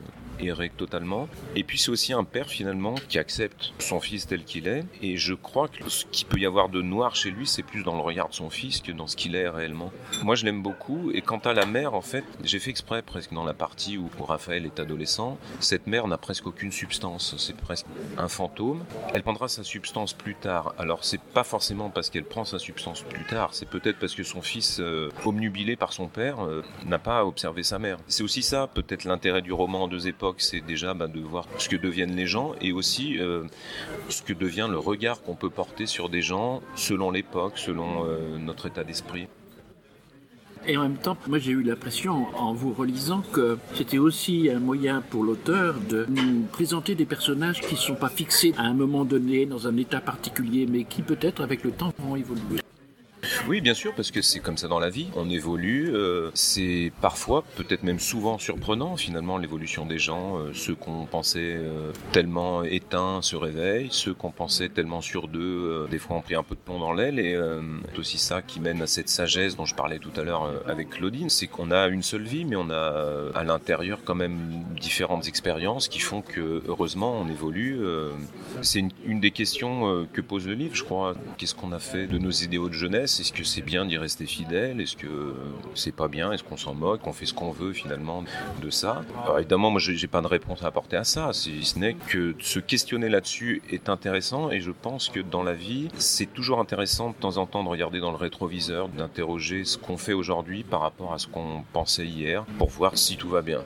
totalement. Et puis c'est aussi un père finalement qui accepte son fils tel qu'il est. Et je crois que ce qu'il peut y avoir de noir chez lui, c'est plus dans le regard de son fils que dans ce qu'il est réellement. Moi je l'aime beaucoup. Et quant à la mère, en fait, j'ai fait exprès presque dans la partie où Raphaël est adolescent. Cette mère n'a presque aucune substance. C'est presque un fantôme. Elle prendra sa substance plus tard. Alors c'est pas forcément parce qu'elle prend sa substance plus tard. C'est peut-être parce que son fils, euh, omnubilé par son père, euh, n'a pas observé sa mère. C'est aussi ça, peut-être l'intérêt du roman en deux époques, c'est déjà bah, de voir ce que deviennent les gens et aussi euh, ce que devient le regard qu'on peut porter sur des gens selon l'époque, selon euh, notre état d'esprit. Et en même temps, moi j'ai eu l'impression, en vous relisant, que c'était aussi un moyen pour l'auteur de nous présenter des personnages qui ne sont pas fixés à un moment donné, dans un état particulier, mais qui peut-être avec le temps vont évoluer. Oui, bien sûr, parce que c'est comme ça dans la vie. On évolue. euh, c'est parfois, peut-être même souvent surprenant, finalement, l'évolution des gens. Euh, ceux qu'on pensait euh, tellement éteints se réveillent. Ceux qu'on pensait tellement sur d'eux, des fois, ont pris un peu de plomb dans l'aile. Et c'est aussi ça qui mène à cette sagesse dont je parlais tout à l'heure avec Claudine. C'est qu'on a une seule vie, mais on a à l'intérieur quand même différentes expériences qui font que, heureusement, on évolue. c'est une, des questions que pose le livre, je crois. Qu'est-ce qu'on a fait de nos idéaux de jeunesse? Intéresse Est-ce que c'est bien d'y rester fidèle? Est-ce que c'est pas bien? Est-ce qu'on s'en moque? On fait ce qu'on veut finalement de ça? Évidemment, moi j'ai pas de réponse à apporter à ça, si ce n'est que se questionner là-dessus est intéressant et je pense que dans la vie, c'est toujours intéressant de temps en temps de regarder dans le rétroviseur, d'interroger ce qu'on fait aujourd'hui par rapport à ce qu'on pensait hier pour voir si tout va bien.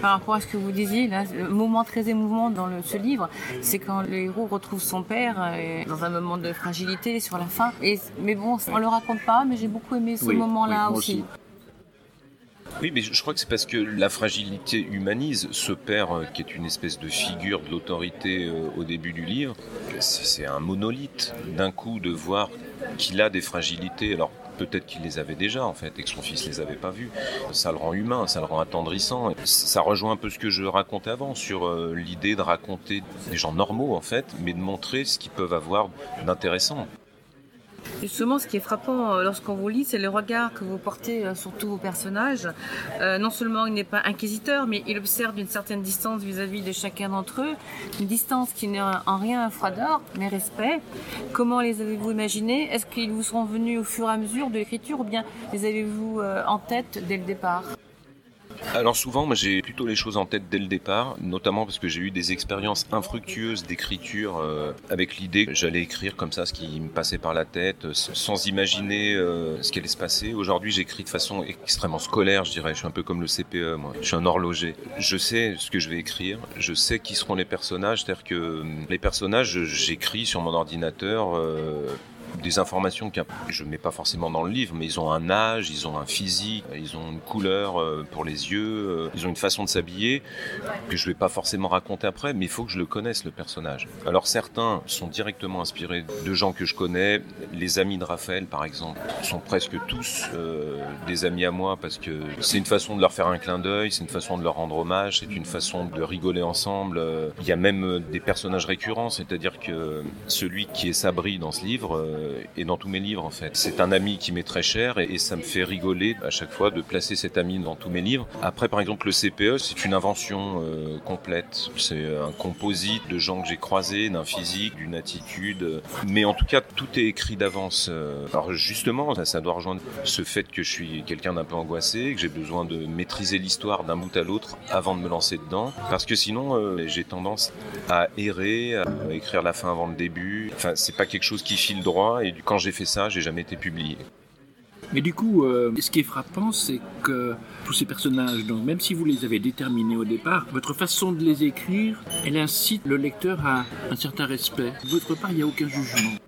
Par rapport à ce que vous disiez, là, le moment très émouvant dans le- ce livre, c'est quand le héros retrouve son père euh, dans un moment de fragilité sur la fin. Et, mais bon, on le raconte pas, mais j'ai beaucoup aimé ce Oui, moment-là oui, aussi. aussi. Oui, mais je crois que c'est parce que la fragilité humanise ce père euh, qui est une espèce de figure de l'autorité euh, au début du livre. C'est c'est un monolithe. D'un coup, de voir qu'il a des fragilités, alors peut-être qu'il les avait déjà en fait et que son fils les avait pas vues. Ça le rend humain, ça le rend attendrissant. Ça rejoint un peu ce que je racontais avant sur euh, l'idée de raconter des gens normaux en fait, mais de montrer ce qu'ils peuvent avoir d'intéressant. Justement, ce qui est frappant euh, lorsqu'on vous lit, c'est le regard que vous portez euh, sur tous vos personnages. Euh, non seulement il n'est pas inquisiteur, mais il observe d'une certaine distance vis-à-vis de chacun d'entre eux, une distance qui n'est en rien froideur, mais respect. Comment les avez-vous imaginés? Est-ce qu'ils vous seront venus au fur et à mesure de l'écriture ou bien les avez-vous en tête dès le départ? Alors souvent, moi j'ai plutôt les choses en tête dès le départ, notamment parce que j'ai eu des expériences infructueuses d'écriture euh, avec l'idée que j'allais écrire comme ça ce qui me passait par la tête, euh, sans imaginer euh, ce qui allait se passer. Aujourd'hui, j'écris de façon extrêmement scolaire, je dirais. Je suis un peu comme le CPE, moi. Je suis un horloger. Je sais ce que je vais écrire, je sais qui seront les personnages, c'est-à-dire que euh, les personnages, j'écris sur mon ordinateur. euh, des informations que je mets pas forcément dans le livre, mais ils ont un âge, ils ont un physique, ils ont une couleur euh, pour les yeux, euh, ils ont une façon de s'habiller que je vais pas forcément raconter après, mais il faut que je le connaisse le personnage. Alors certains sont directement inspirés de gens que je connais, les amis de Raphaël par exemple sont presque tous euh, des amis à moi parce que c'est une façon de leur faire un clin d'œil, c'est une façon de leur rendre hommage, c'est une façon de rigoler ensemble. Il y a même des personnages récurrents, c'est-à-dire que celui qui est Sabri dans ce livre euh, est dans tous mes livres en fait. C'est un ami qui m'est très cher et, et ça me fait rigoler à chaque fois de placer cet ami dans tous mes livres. Après par exemple le CPE c'est une invention euh, complète, c'est un composite de gens que j'ai croisés, d'un physique, d'une attitude, mais en tout cas tout est écrit d'avance. Euh, Alors justement ça, doit rejoindre ce fait que je suis quelqu'un d'un peu angoissé, que j'ai besoin de maîtriser l'histoire d'un bout à l'autre avant de me lancer dedans, parce que sinon j'ai tendance à errer, à écrire la fin avant le début. Enfin c'est pas quelque chose qui file droit et quand j'ai fait ça j'ai jamais été publié. Mais du coup, euh, ce qui est frappant, c'est que tous ces personnages, donc, même si vous les avez déterminés au départ, votre façon de les écrire, elle incite le lecteur à un certain respect. De votre part, il n'y a aucun jugement.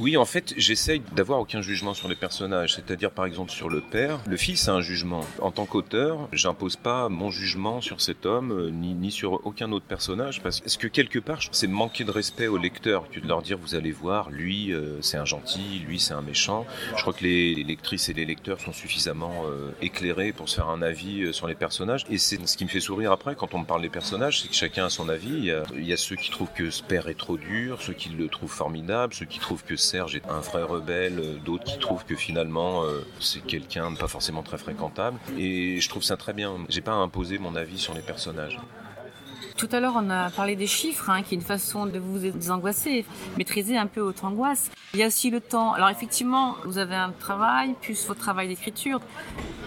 Oui, en fait, j'essaye d'avoir aucun jugement sur les personnages. C'est-à-dire, par exemple, sur le père, le fils a un jugement. En tant qu'auteur, j'impose pas mon jugement sur cet homme, euh, ni, ni sur aucun autre personnage, parce que, quelque part, c'est manquer de respect au lecteur que de leur dire, vous allez voir, lui, euh, c'est un gentil, lui, c'est un méchant. Je crois que les, lectrices et les lecteurs sont suffisamment euh, éclairés pour se faire un avis euh, sur les personnages. Et c'est ce qui me fait sourire après, quand on me parle des personnages, c'est que chacun a son avis. Il y a, il y a ceux qui trouvent que ce père est trop dur, ceux qui le trouvent formidable, ceux qui trouvent que Est un vrai rebelle, euh, d'autres qui trouvent que finalement euh, c'est quelqu'un pas forcément très fréquentable. Et je trouve ça très bien. J'ai pas à imposer mon avis sur les personnages. Tout à l'heure, on a parlé des chiffres, hein, qui est une façon de vous désangoisser, maîtriser un peu votre angoisse. Il y a aussi le temps. Alors effectivement, vous avez un travail, plus votre travail d'écriture.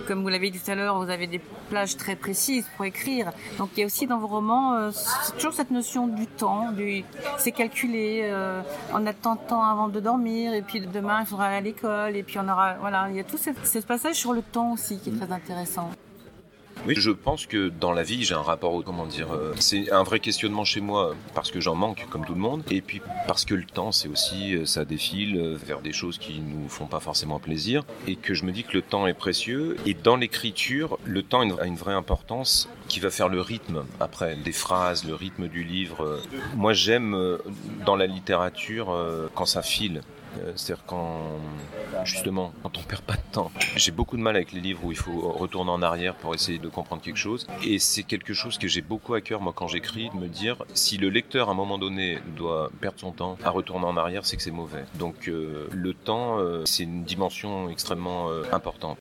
Comme vous l'avez dit tout à l'heure, vous avez des plages très précises pour écrire. Donc il y a aussi dans vos romans, euh, toujours cette notion du temps, du, c'est calculé. euh, on a tant avant de dormir, et puis demain il faudra aller à l'école, et puis on aura, voilà, il y a tout ce, ce passage sur le temps aussi qui est très intéressant. Oui, je pense que dans la vie, j'ai un rapport au comment dire. euh, c'est un vrai questionnement chez moi parce que j'en manque comme tout le monde, et puis parce que le temps, c'est aussi euh, ça défile euh, vers des choses qui nous font pas forcément plaisir, et que je me dis que le temps est précieux. Et dans l'écriture, le temps a une- vraie importance qui va faire le rythme après des phrases, le rythme du livre. Moi, j'aime dans la littérature quand ça file. Euh, C'est-à-dire quand, justement, quand on perd pas de temps. J'ai beaucoup de mal avec les livres où il faut retourner en arrière pour essayer de comprendre quelque chose. Et c'est quelque chose que j'ai beaucoup à cœur, moi, quand j'écris, de me dire, si le lecteur, à un moment donné, doit perdre son temps à retourner en arrière, c'est que c'est mauvais. Donc, euh, le temps, euh, c'est une dimension extrêmement euh, importante.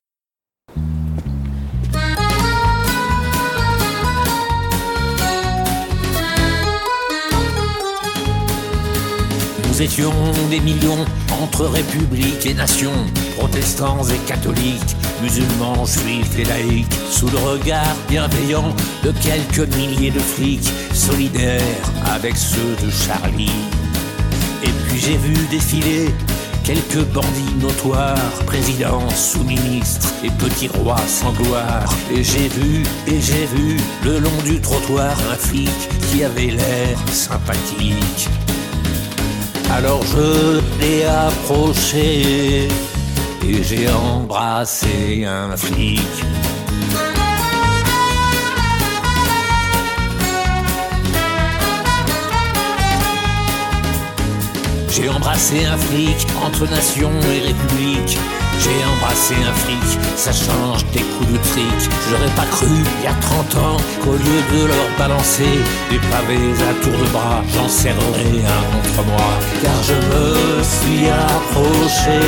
Nous étions des millions entre républiques et nations, protestants et catholiques, musulmans, juifs et laïcs, sous le regard bienveillant de quelques milliers de flics, solidaires avec ceux de Charlie. Et puis j'ai vu défiler quelques bandits notoires, présidents, sous-ministres et petits rois sans gloire. Et j'ai vu, et j'ai vu, le long du trottoir, un flic qui avait l'air sympathique. Alors je l'ai approché et j'ai embrassé un flic. J'ai embrassé un flic entre nation et république. J'ai embrassé un flic, ça change des coups de trick. J'aurais pas cru, il y a 30 ans, qu'au lieu de leur balancer des pavés à tour de bras, j'en serrerais un contre moi. Car je me suis approché.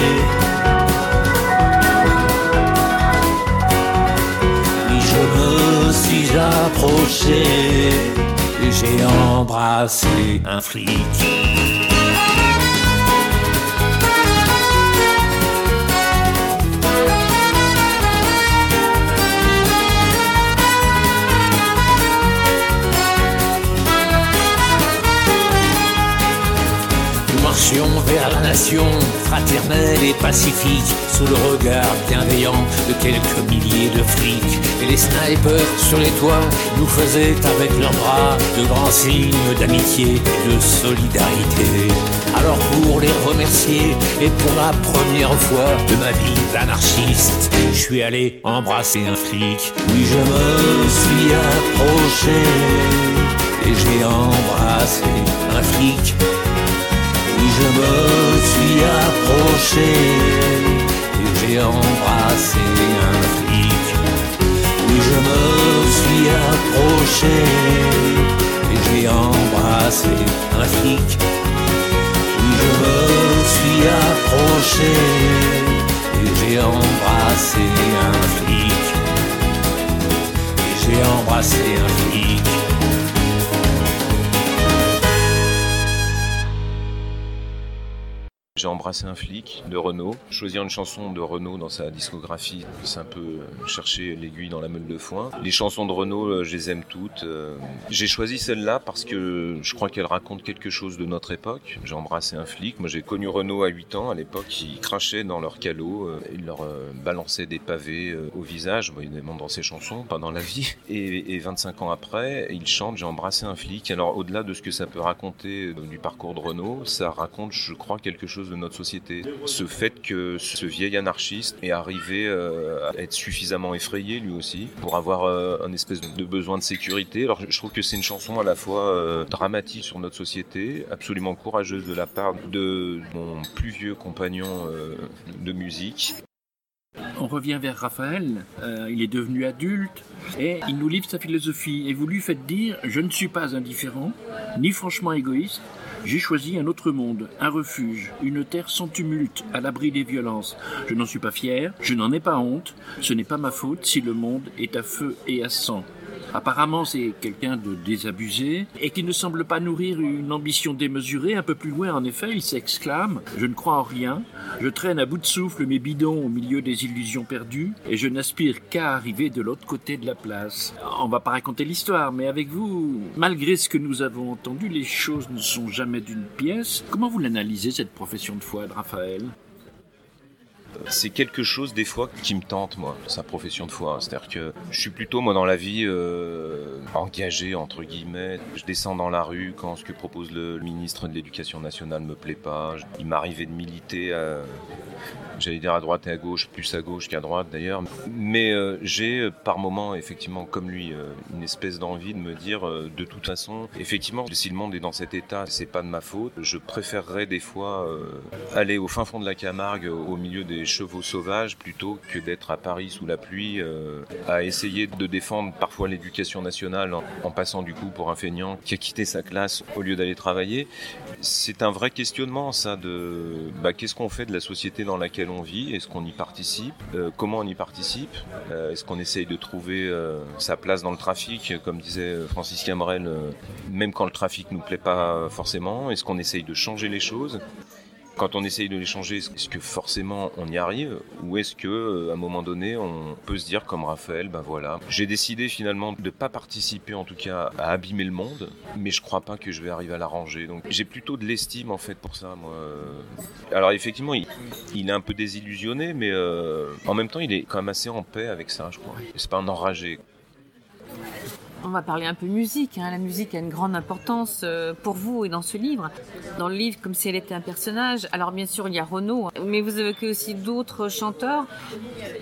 Oui, je me suis approché j'ai embrassé un flic. Vers la nation, fraternelle et pacifique, sous le regard bienveillant de quelques milliers de flics. Et les snipers sur les toits nous faisaient avec leurs bras de grands signes d'amitié et de solidarité. Alors pour les remercier et pour la première fois de ma vie d'anarchiste, je suis allé embrasser un flic. Oui, je me suis approché et j'ai embrassé un flic. Je me suis approché et j'ai embrassé un flic. Oui, je me suis approché et j'ai embrassé un flic. Oui, je me suis approché et j'ai embrassé un flic. Et j'ai embrassé un flic. J'ai embrassé un flic de Renault. Choisir une chanson de Renault dans sa discographie, c'est un peu euh, chercher l'aiguille dans la meule de foin. Les chansons de Renault, euh, je les aime toutes. Euh. J'ai choisi celle-là parce que je crois qu'elle raconte quelque chose de notre époque. J'ai embrassé un flic. Moi, j'ai connu Renault à 8 ans. À l'époque, ils crachaient dans leur calot. Ils leur balançaient des pavés au visage, évidemment dans ses chansons, pas dans la vie. Et, et 25 ans après, ils chantent J'ai embrassé un flic. Alors, au-delà de ce que ça peut raconter du parcours de Renault, ça raconte, je crois, quelque chose de notre société. Ce fait que ce vieil anarchiste est arrivé euh, à être suffisamment effrayé lui aussi pour avoir euh, un espèce de besoin de sécurité. Alors je trouve que c'est une chanson à la fois euh, dramatique sur notre société, absolument courageuse de la part de mon plus vieux compagnon de musique. On revient vers Raphaël, il est devenu adulte et il nous livre sa philosophie. Et vous lui faites dire Je ne suis pas indifférent, ni franchement égoïste. J'ai choisi un autre monde, un refuge, une terre sans tumulte, à l'abri des violences. Je n'en suis pas fier, je n'en ai pas honte, ce n'est pas ma faute si le monde est à feu et à sang. Apparemment, c'est quelqu'un de désabusé et qui ne semble pas nourrir une ambition démesurée. Un peu plus loin, en effet, il s'exclame Je ne crois en rien, je traîne à bout de souffle mes bidons au milieu des illusions perdues et je n'aspire qu'à arriver de l'autre côté de la place. On va pas raconter l'histoire, mais avec vous, malgré ce que nous avons entendu, les choses ne sont jamais d'une pièce. Comment vous l'analysez, cette profession de foi de Raphaël? C'est quelque chose des fois qui me tente moi, sa profession de foi. C'est-à-dire que je suis plutôt moi dans la vie euh, engagé entre guillemets. Je descends dans la rue quand ce que propose le ministre de l'Éducation nationale me plaît pas. Il m'arrivait de militer. à- J'allais dire à droite et à gauche, plus à gauche qu'à droite d'ailleurs. Mais euh, j'ai euh, par moment, effectivement, comme lui, euh, une espèce d'envie de me dire, de toute façon, effectivement, si le monde est dans cet état, c'est pas de ma faute. Je préférerais des fois aller au fin fond de la Camargue, au milieu des chevaux sauvages plutôt que d'être à Paris sous la pluie euh, à essayer de défendre parfois l'éducation nationale en, passant du coup pour un feignant qui a quitté sa classe au lieu d'aller travailler. C'est un vrai questionnement ça de bah, qu'est-ce qu'on fait de la société dans laquelle on vit? Est-ce qu'on y participe? Euh, Comment on y participe? Euh, Est-ce qu'on essaye de trouver sa place dans le trafic? Comme disait Francis Cabrel, même quand le trafic nous plaît pas forcément, est-ce qu'on essaye de changer les choses? Quand on essaye de les changer, est-ce que forcément on y arrive Ou est-ce que euh, à un moment donné, on peut se dire comme Raphaël, ben voilà, j'ai décidé finalement de pas participer en tout cas à abîmer le monde, mais je crois pas que je vais arriver à l'arranger. Donc j'ai plutôt de l'estime en fait pour ça, moi. Alors effectivement, il, il est un peu désillusionné, mais euh, en même temps, il est quand même assez en paix avec ça, je crois. C'est pas un enragé. On va parler un peu musique. hein. La musique a une grande importance euh, pour vous et dans ce livre. Dans le livre, comme si elle était un personnage. Alors bien sûr, il y a Renaud, mais vous évoquez aussi d'autres chanteurs.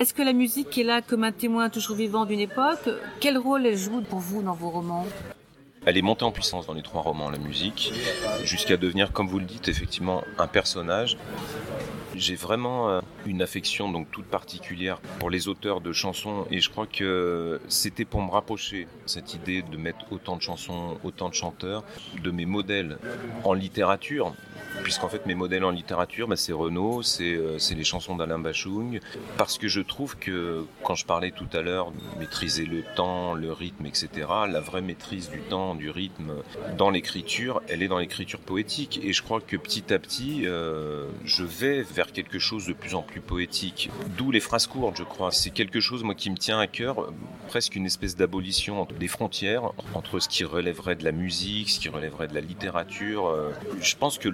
Est-ce que la musique est là comme un témoin toujours vivant d'une époque? Quel rôle elle joue pour vous dans vos romans? Elle est montée en puissance dans les trois romans, la musique, jusqu'à devenir, comme vous le dites, effectivement un personnage. J'ai vraiment euh, une affection donc toute particulière pour les auteurs de chansons et je crois que c'était pour me rapprocher cette idée de mettre autant de chansons, autant de chanteurs, de mes modèles en littérature, puisqu'en fait mes modèles en littérature, bah, c'est Renaud, c'est euh, c'est les chansons d'Alain Bachung, parce que je trouve que quand je parlais tout à l'heure, maîtriser le temps, le rythme, etc., la vraie maîtrise du temps, du rythme dans l'écriture, elle est dans l'écriture poétique et je crois que petit à petit, euh, je vais vers quelque chose de plus en plus poétique. D'où les phrases courtes, je crois. C'est quelque chose, moi, qui me tient à cœur, presque une espèce d'abolition des frontières entre ce qui relèverait de la musique, ce qui relèverait de la littérature. Euh, Je pense que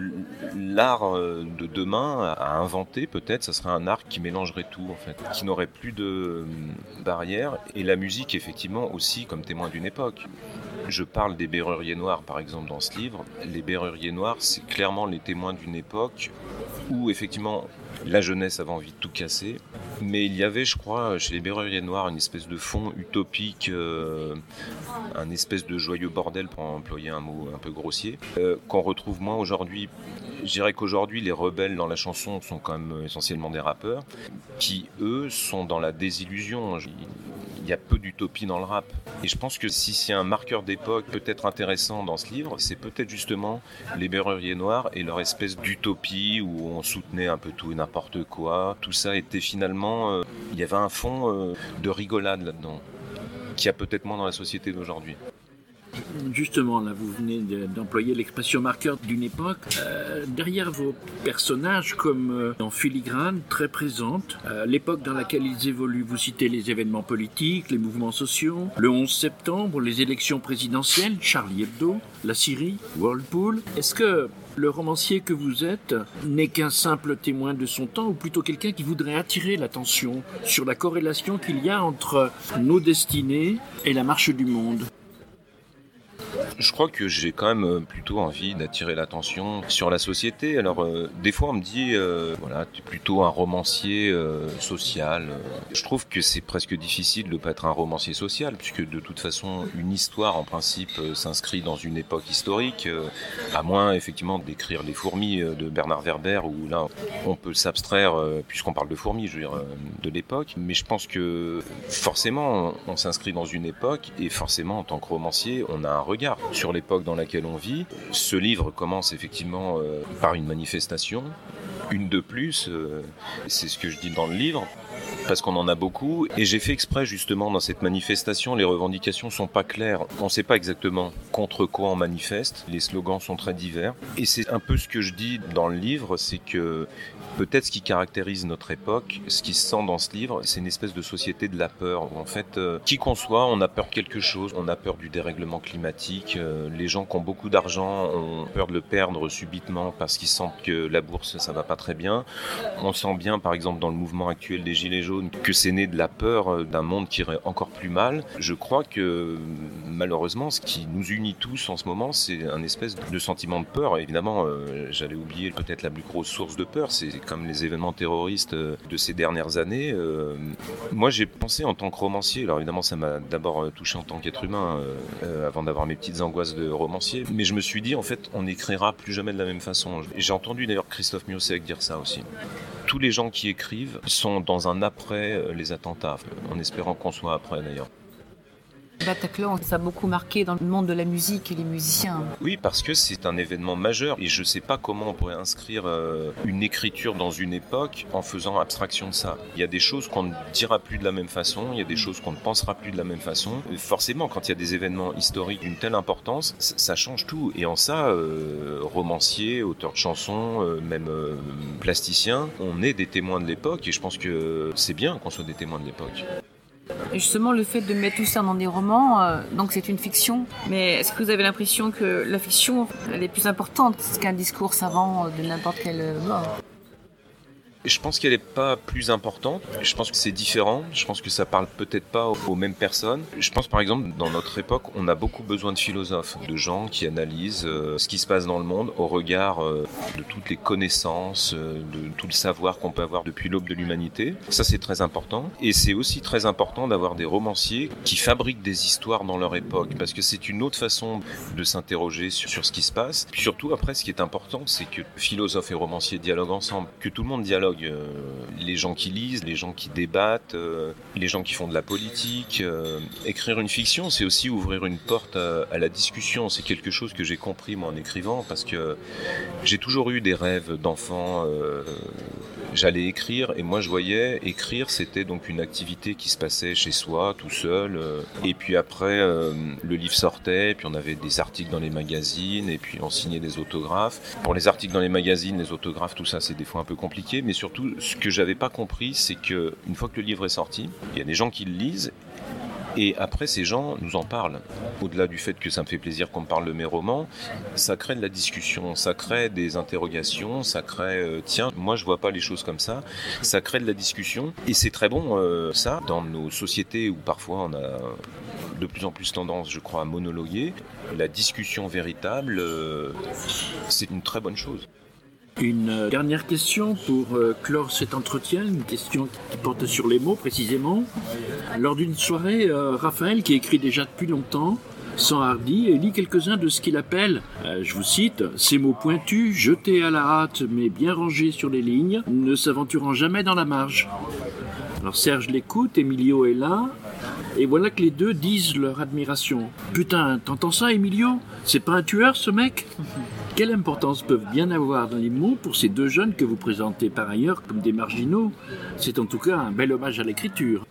l'art euh, de demain à inventer, peut-être, ça serait un art qui mélangerait tout, en qui n'aurait plus de euh, barrières. Et la musique, effectivement, aussi comme témoin d'une époque. Je parle des Berruriers Noirs, par exemple, dans ce livre. Les Berruriers Noirs, c'est clairement les témoins d'une époque où, effectivement, la jeunesse avait envie de tout casser. Mais il y avait, je crois, chez les Berruriers Noirs, une espèce de fond utopique, euh, un espèce de joyeux bordel, pour employer un mot un peu grossier, euh, qu'on retrouve moins aujourd'hui. Je dirais qu'aujourd'hui, les rebelles dans la chanson sont quand même essentiellement des rappeurs, qui, eux, sont dans la désillusion. Il y a peu d'utopie dans le rap. Et je pense que si c'est un marqueur d'époque peut-être intéressant dans ce livre, c'est peut-être justement les Berruriers Noirs et leur espèce d'utopie où on soutenait un peu tout et n'importe quoi. Tout ça était finalement... euh, il y avait un fond euh, de rigolade là-dedans, qui a peut-être moins dans la société d'aujourd'hui. Justement, là, vous venez de- d'employer l'expression marqueur d'une époque. Euh, derrière vos personnages, comme euh, en filigrane, très présente, euh, l'époque dans laquelle ils évoluent. Vous citez les événements politiques, les mouvements sociaux, le 11 septembre, les élections présidentielles, Charlie Hebdo, la Syrie, Whirlpool. Est-ce que le romancier que vous êtes n'est qu'un simple témoin de son temps, ou plutôt quelqu'un qui voudrait attirer l'attention sur la corrélation qu'il y a entre nos destinées et la marche du monde? Je crois que j'ai quand même euh, plutôt envie d'attirer l'attention sur la société. Alors, euh, des fois, on me dit, euh, voilà, tu es plutôt un romancier social. Je trouve que c'est presque difficile de ne pas être un romancier social, puisque de toute façon, une histoire, en principe, s'inscrit dans une époque historique, à moins, effectivement, d'écrire Les fourmis de Bernard Werber, où là, on peut s'abstraire, puisqu'on parle de fourmis, je veux dire, de l'époque. Mais je pense que, forcément, on, on s'inscrit dans une époque, et forcément, en tant que romancier, on a un regard sur l'époque dans laquelle on vit. Ce livre commence effectivement euh, par une manifestation, une de plus, euh, c'est ce que je dis dans le livre parce qu'on en a beaucoup. Et j'ai fait exprès justement dans cette manifestation les revendications sont pas claires. On sait pas exactement contre quoi on manifeste. Les slogans sont très divers. Et c'est un peu ce que je dis dans le livre c'est que peut-être ce qui caractérise notre époque ce qui se sent dans ce livre c'est une espèce de société de la peur. En fait euh, qui qu'on soit on a peur de quelque chose. On a peur du dérèglement climatique. Euh, les gens qui ont beaucoup d'argent ont peur de le perdre subitement parce qu'ils sentent que la bourse ça va pas très bien. On sent bien par exemple dans le mouvement actuel des gilets jaunes que c'est né de la peur euh, d'un monde qui irait encore plus mal. Je crois que malheureusement ce qui nous unit tous en ce moment c'est un espèce de sentiment de peur. Évidemment euh, j'allais oublier peut-être la plus grosse source de peur, c'est comme les événements terroristes euh, de ces dernières années. Moi j'ai pensé en tant que romancier, alors évidemment ça m'a d'abord touché en tant qu'être humain avant d'avoir mes petites angoisses de romancier, mais je me suis dit en fait on n'écrira plus jamais de la même façon. J'ai entendu d'ailleurs Christophe Miossec dire ça aussi tous les gens qui écrivent sont dans un après euh, les attentats, en espérant qu'on soit après d'ailleurs. Bataclan, ça a beaucoup marqué dans le monde de la musique et les musiciens. Oui, parce que c'est un événement majeur et je ne sais pas comment on pourrait inscrire euh, une écriture dans une époque en faisant abstraction de ça. Il y a des choses qu'on ne dira plus de la même façon, il y a des choses qu'on ne pensera plus de la même façon. Et forcément, quand il y a des événements historiques d'une telle importance, ça change tout. Et en ça, euh, romancier, auteur de chansons, euh, même euh, plasticien, on est des témoins de l'époque et je pense que c'est bien qu'on soit des témoins de l'époque. Justement, le fait de mettre tout ça dans des romans, euh, donc c'est une fiction, mais est-ce que vous avez l'impression que la fiction, elle est plus importante qu'un discours savant de n'importe quel euh, bord Je pense qu'elle n'est pas plus importante. Je pense que c'est différent. Je pense que ça parle peut-être pas aux, mêmes personnes. Je pense par exemple, dans notre époque, on a beaucoup besoin de philosophes, de gens qui analysent euh, ce qui se passe dans le monde au regard euh, de toutes les connaissances, euh, de tout le savoir qu'on peut avoir depuis l'aube de l'humanité. Ça, c'est très important. Et c'est aussi très important d'avoir des romanciers qui fabriquent des histoires dans leur époque, parce que c'est une autre façon de s'interroger sur, sur ce qui se passe. Puis surtout, après, ce qui est important, c'est que philosophes et romanciers dialoguent ensemble, que tout le monde dialogue. Euh, les gens qui lisent, les gens qui débattent, euh, les gens qui font de la politique. euh, écrire une fiction, c'est aussi ouvrir une porte à, la discussion. C'est quelque chose que j'ai compris moi en écrivant, parce que j'ai toujours eu des rêves d'enfant. J'allais écrire et moi je voyais écrire c'était donc une activité qui se passait chez soi tout seul euh, et puis après euh, le livre sortait puis on avait des articles dans les magazines et puis on signait des autographes. Pour les articles dans les magazines les autographes tout ça c'est des fois un peu compliqué mais surtout ce que j'avais pas compris c'est que une fois que le livre est sorti il y a des gens qui le lisent et après, ces gens nous en parlent. Au-delà du fait que ça me fait plaisir qu'on me parle de mes romans, ça crée de la discussion, ça crée des interrogations, ça crée, euh, tiens, moi je vois pas les choses comme ça, ça crée de la discussion. Et c'est très bon, euh, ça, dans nos sociétés où parfois on a de plus en plus tendance, je crois, à monologuer, la discussion véritable, euh, c'est une très bonne chose. Une euh, dernière question pour euh, clore cet entretien, une question qui porte sur les mots précisément. Lors d'une soirée, euh, Raphaël, qui écrit déjà depuis longtemps, s'enhardit et lit quelques-uns de ce qu'il appelle, je vous cite, ces mots pointus, jetés à la hâte mais bien rangés sur les lignes, ne s'aventurant jamais dans la marge. Alors Serge l'écoute, Emilio est là, et voilà que les deux disent leur admiration. Putain, t'entends ça, Emilio? C'est pas un tueur, ce mec? Quelle importance peuvent bien avoir dans les mots pour ces deux jeunes que vous présentez par ailleurs comme des marginaux? C'est en tout cas un bel hommage à l'écriture.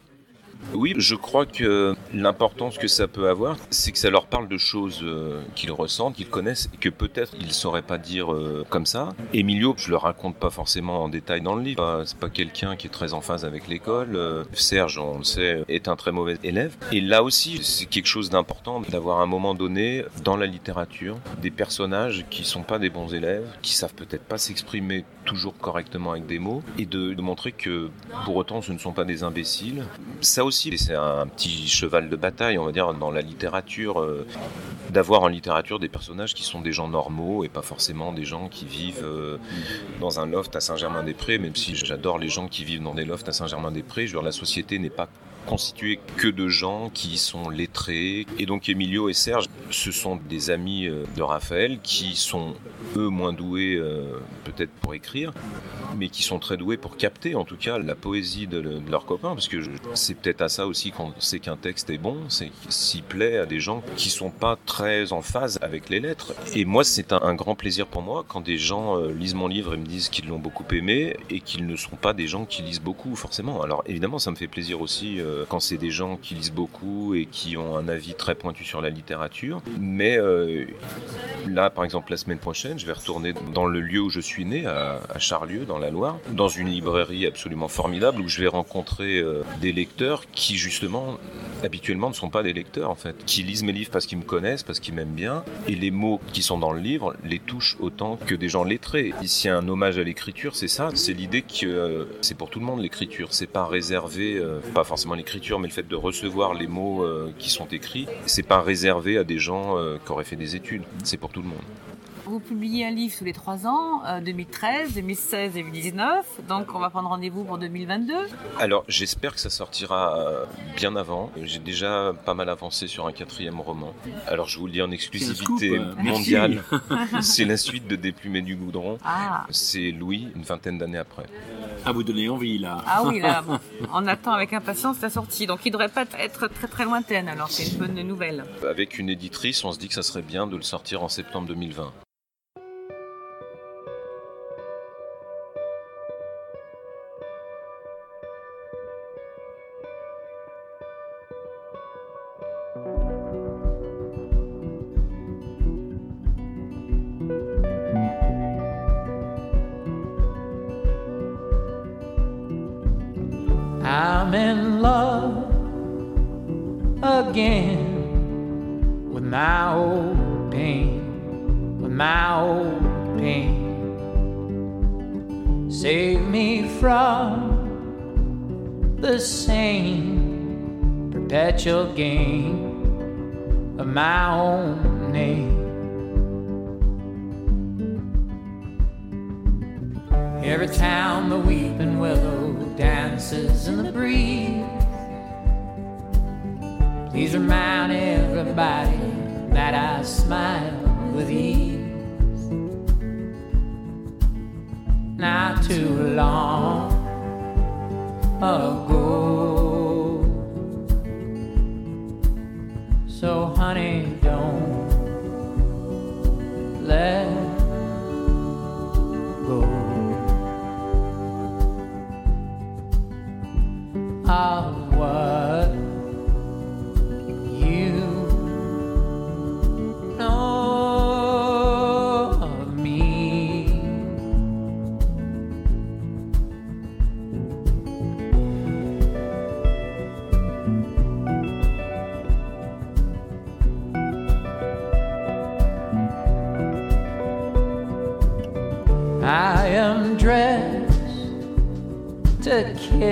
Oui, je crois que l'importance que ça peut avoir, c'est que ça leur parle de choses euh, qu'ils ressentent, qu'ils connaissent, et que peut-être ils ne sauraient pas dire euh, comme ça. Emilio, je le raconte pas forcément en détail dans le livre. Euh, C'est pas quelqu'un qui est très en phase avec l'école. Euh, Serge, on le sait, est un très mauvais élève. Et là aussi, c'est quelque chose d'important d'avoir à un moment donné dans la littérature des personnages qui sont pas des bons élèves, qui savent peut-être pas s'exprimer toujours correctement avec des mots, et de, de montrer que pour autant ce ne sont pas des imbéciles. Ça aussi, c'est un petit cheval de bataille, on va dire, dans la littérature, euh, d'avoir en littérature des personnages qui sont des gens normaux et pas forcément des gens qui vivent euh, dans un loft à Saint-Germain-des-Prés, même si j'adore les gens qui vivent dans des lofts à Saint-Germain-des-Prés. Je veux dire, la société n'est pas constituée que de gens qui sont lettrés. Et donc Emilio et Serge, ce sont des amis euh, de Raphaël qui sont eux moins doués euh, peut-être pour écrire, mais qui sont très doués pour capter en tout cas la poésie de, le- de leurs copains, parce que c'est peut-être à ça aussi qu'on sait qu'un texte est bon, c'est s'il plaît à des gens qui sont pas très en phase avec les lettres. Et moi, c'est un, grand plaisir pour moi quand des gens euh, lisent mon livre et me disent qu'ils l'ont beaucoup aimé et qu'ils ne sont pas des gens qui lisent beaucoup forcément. Alors évidemment, ça me fait plaisir aussi quand c'est des gens qui lisent beaucoup et qui ont un avis très pointu sur la littérature, mais euh, Là, par exemple, la semaine prochaine, je vais retourner dans le lieu où je suis né, à, à Charlieu, dans la Loire, dans une librairie absolument formidable où je vais rencontrer euh, des lecteurs qui, justement, habituellement ne sont pas des lecteurs, en fait, qui lisent mes livres parce qu'ils me connaissent, parce qu'ils m'aiment bien, et les mots qui sont dans le livre les touchent autant que des gens lettrés. Ici, un hommage à l'écriture, c'est ça, c'est l'idée que euh, c'est pour tout le monde l'écriture, c'est pas réservé, euh, pas forcément l'écriture, mais le fait de recevoir les mots euh, qui sont écrits, c'est pas réservé à des gens euh, qui auraient fait des études, c'est pour tout le monde. Vous publiez un livre tous les trois ans, euh, 2013, 2016 et 2019, donc on va prendre rendez-vous pour 2022. Alors, j'espère que ça sortira euh, bien avant. J'ai déjà pas mal avancé sur un quatrième roman. Alors, je vous le dis en exclusivité scoop, euh, mondiale. C'est la suite de Déplumer du goudron. Ah, C'est Louis, une vingtaine d'années après. À vous donner envie là. Ah oui, là, on attend avec impatience la sortie. Donc il devrait pas être très très lointaine, alors c'est une bonne nouvelle. Avec une éditrice, on se dit que ça serait bien de le sortir en septembre 2020. game.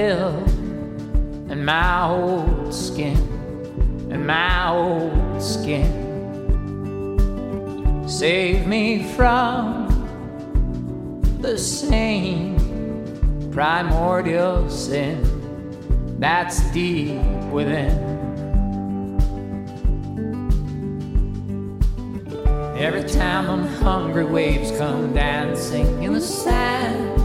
And my old skin, and my old skin. Save me from the same primordial sin that's deep within. Every time I'm hungry waves come dancing in the sand.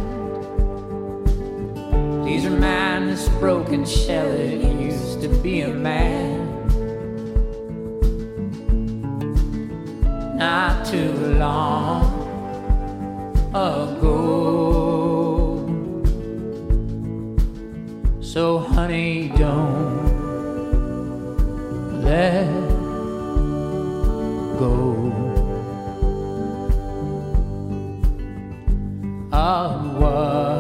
Please remind this broken shell it used to be a man. Not too long ago. So, honey, don't let go of what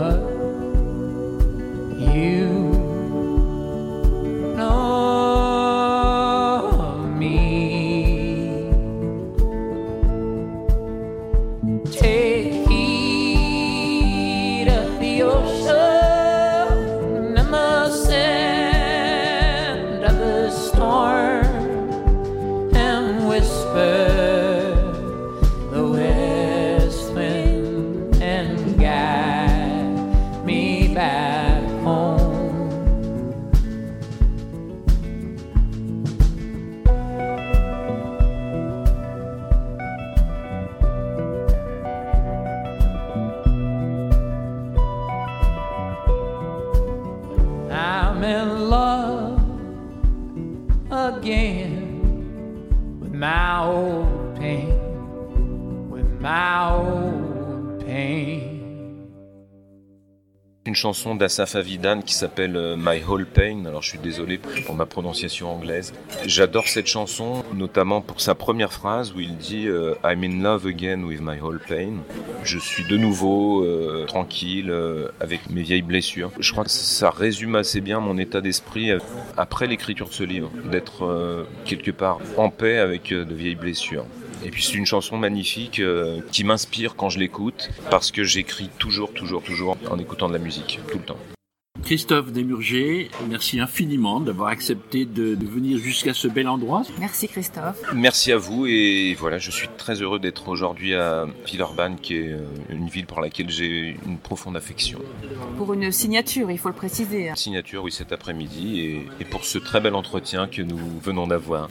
Une chanson d'Asaf Avidan qui s'appelle euh, My Whole Pain. Alors je suis désolé pour ma prononciation anglaise. J'adore cette chanson, notamment pour sa première phrase où il dit euh, I'm in love again with my whole pain. Je suis de nouveau euh, tranquille avec mes vieilles blessures. Je crois que ça résume assez bien mon état d'esprit après l'écriture de ce livre, d'être quelque part en paix avec de vieilles blessures. Et puis c'est une chanson magnifique euh, qui m'inspire quand je l'écoute parce que j'écris toujours, toujours, toujours en écoutant de la musique, tout le temps. Christophe Desmurger, merci infiniment d'avoir accepté de, de venir jusqu'à ce bel endroit. Merci Christophe. Merci à vous et voilà, je suis très heureux d'être aujourd'hui à Villeurbanne qui est euh, une ville pour laquelle j'ai une profonde affection. Pour une signature, il faut le préciser. hein. Signature, oui, cet après-midi et, et pour ce très bel entretien que nous venons d'avoir.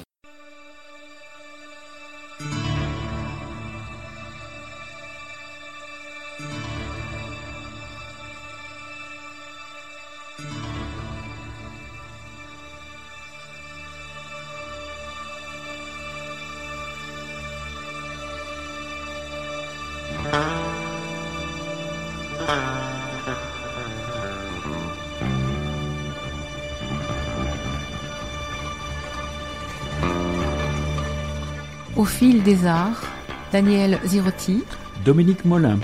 Des arts, Daniel Zirotti, Dominique Molin.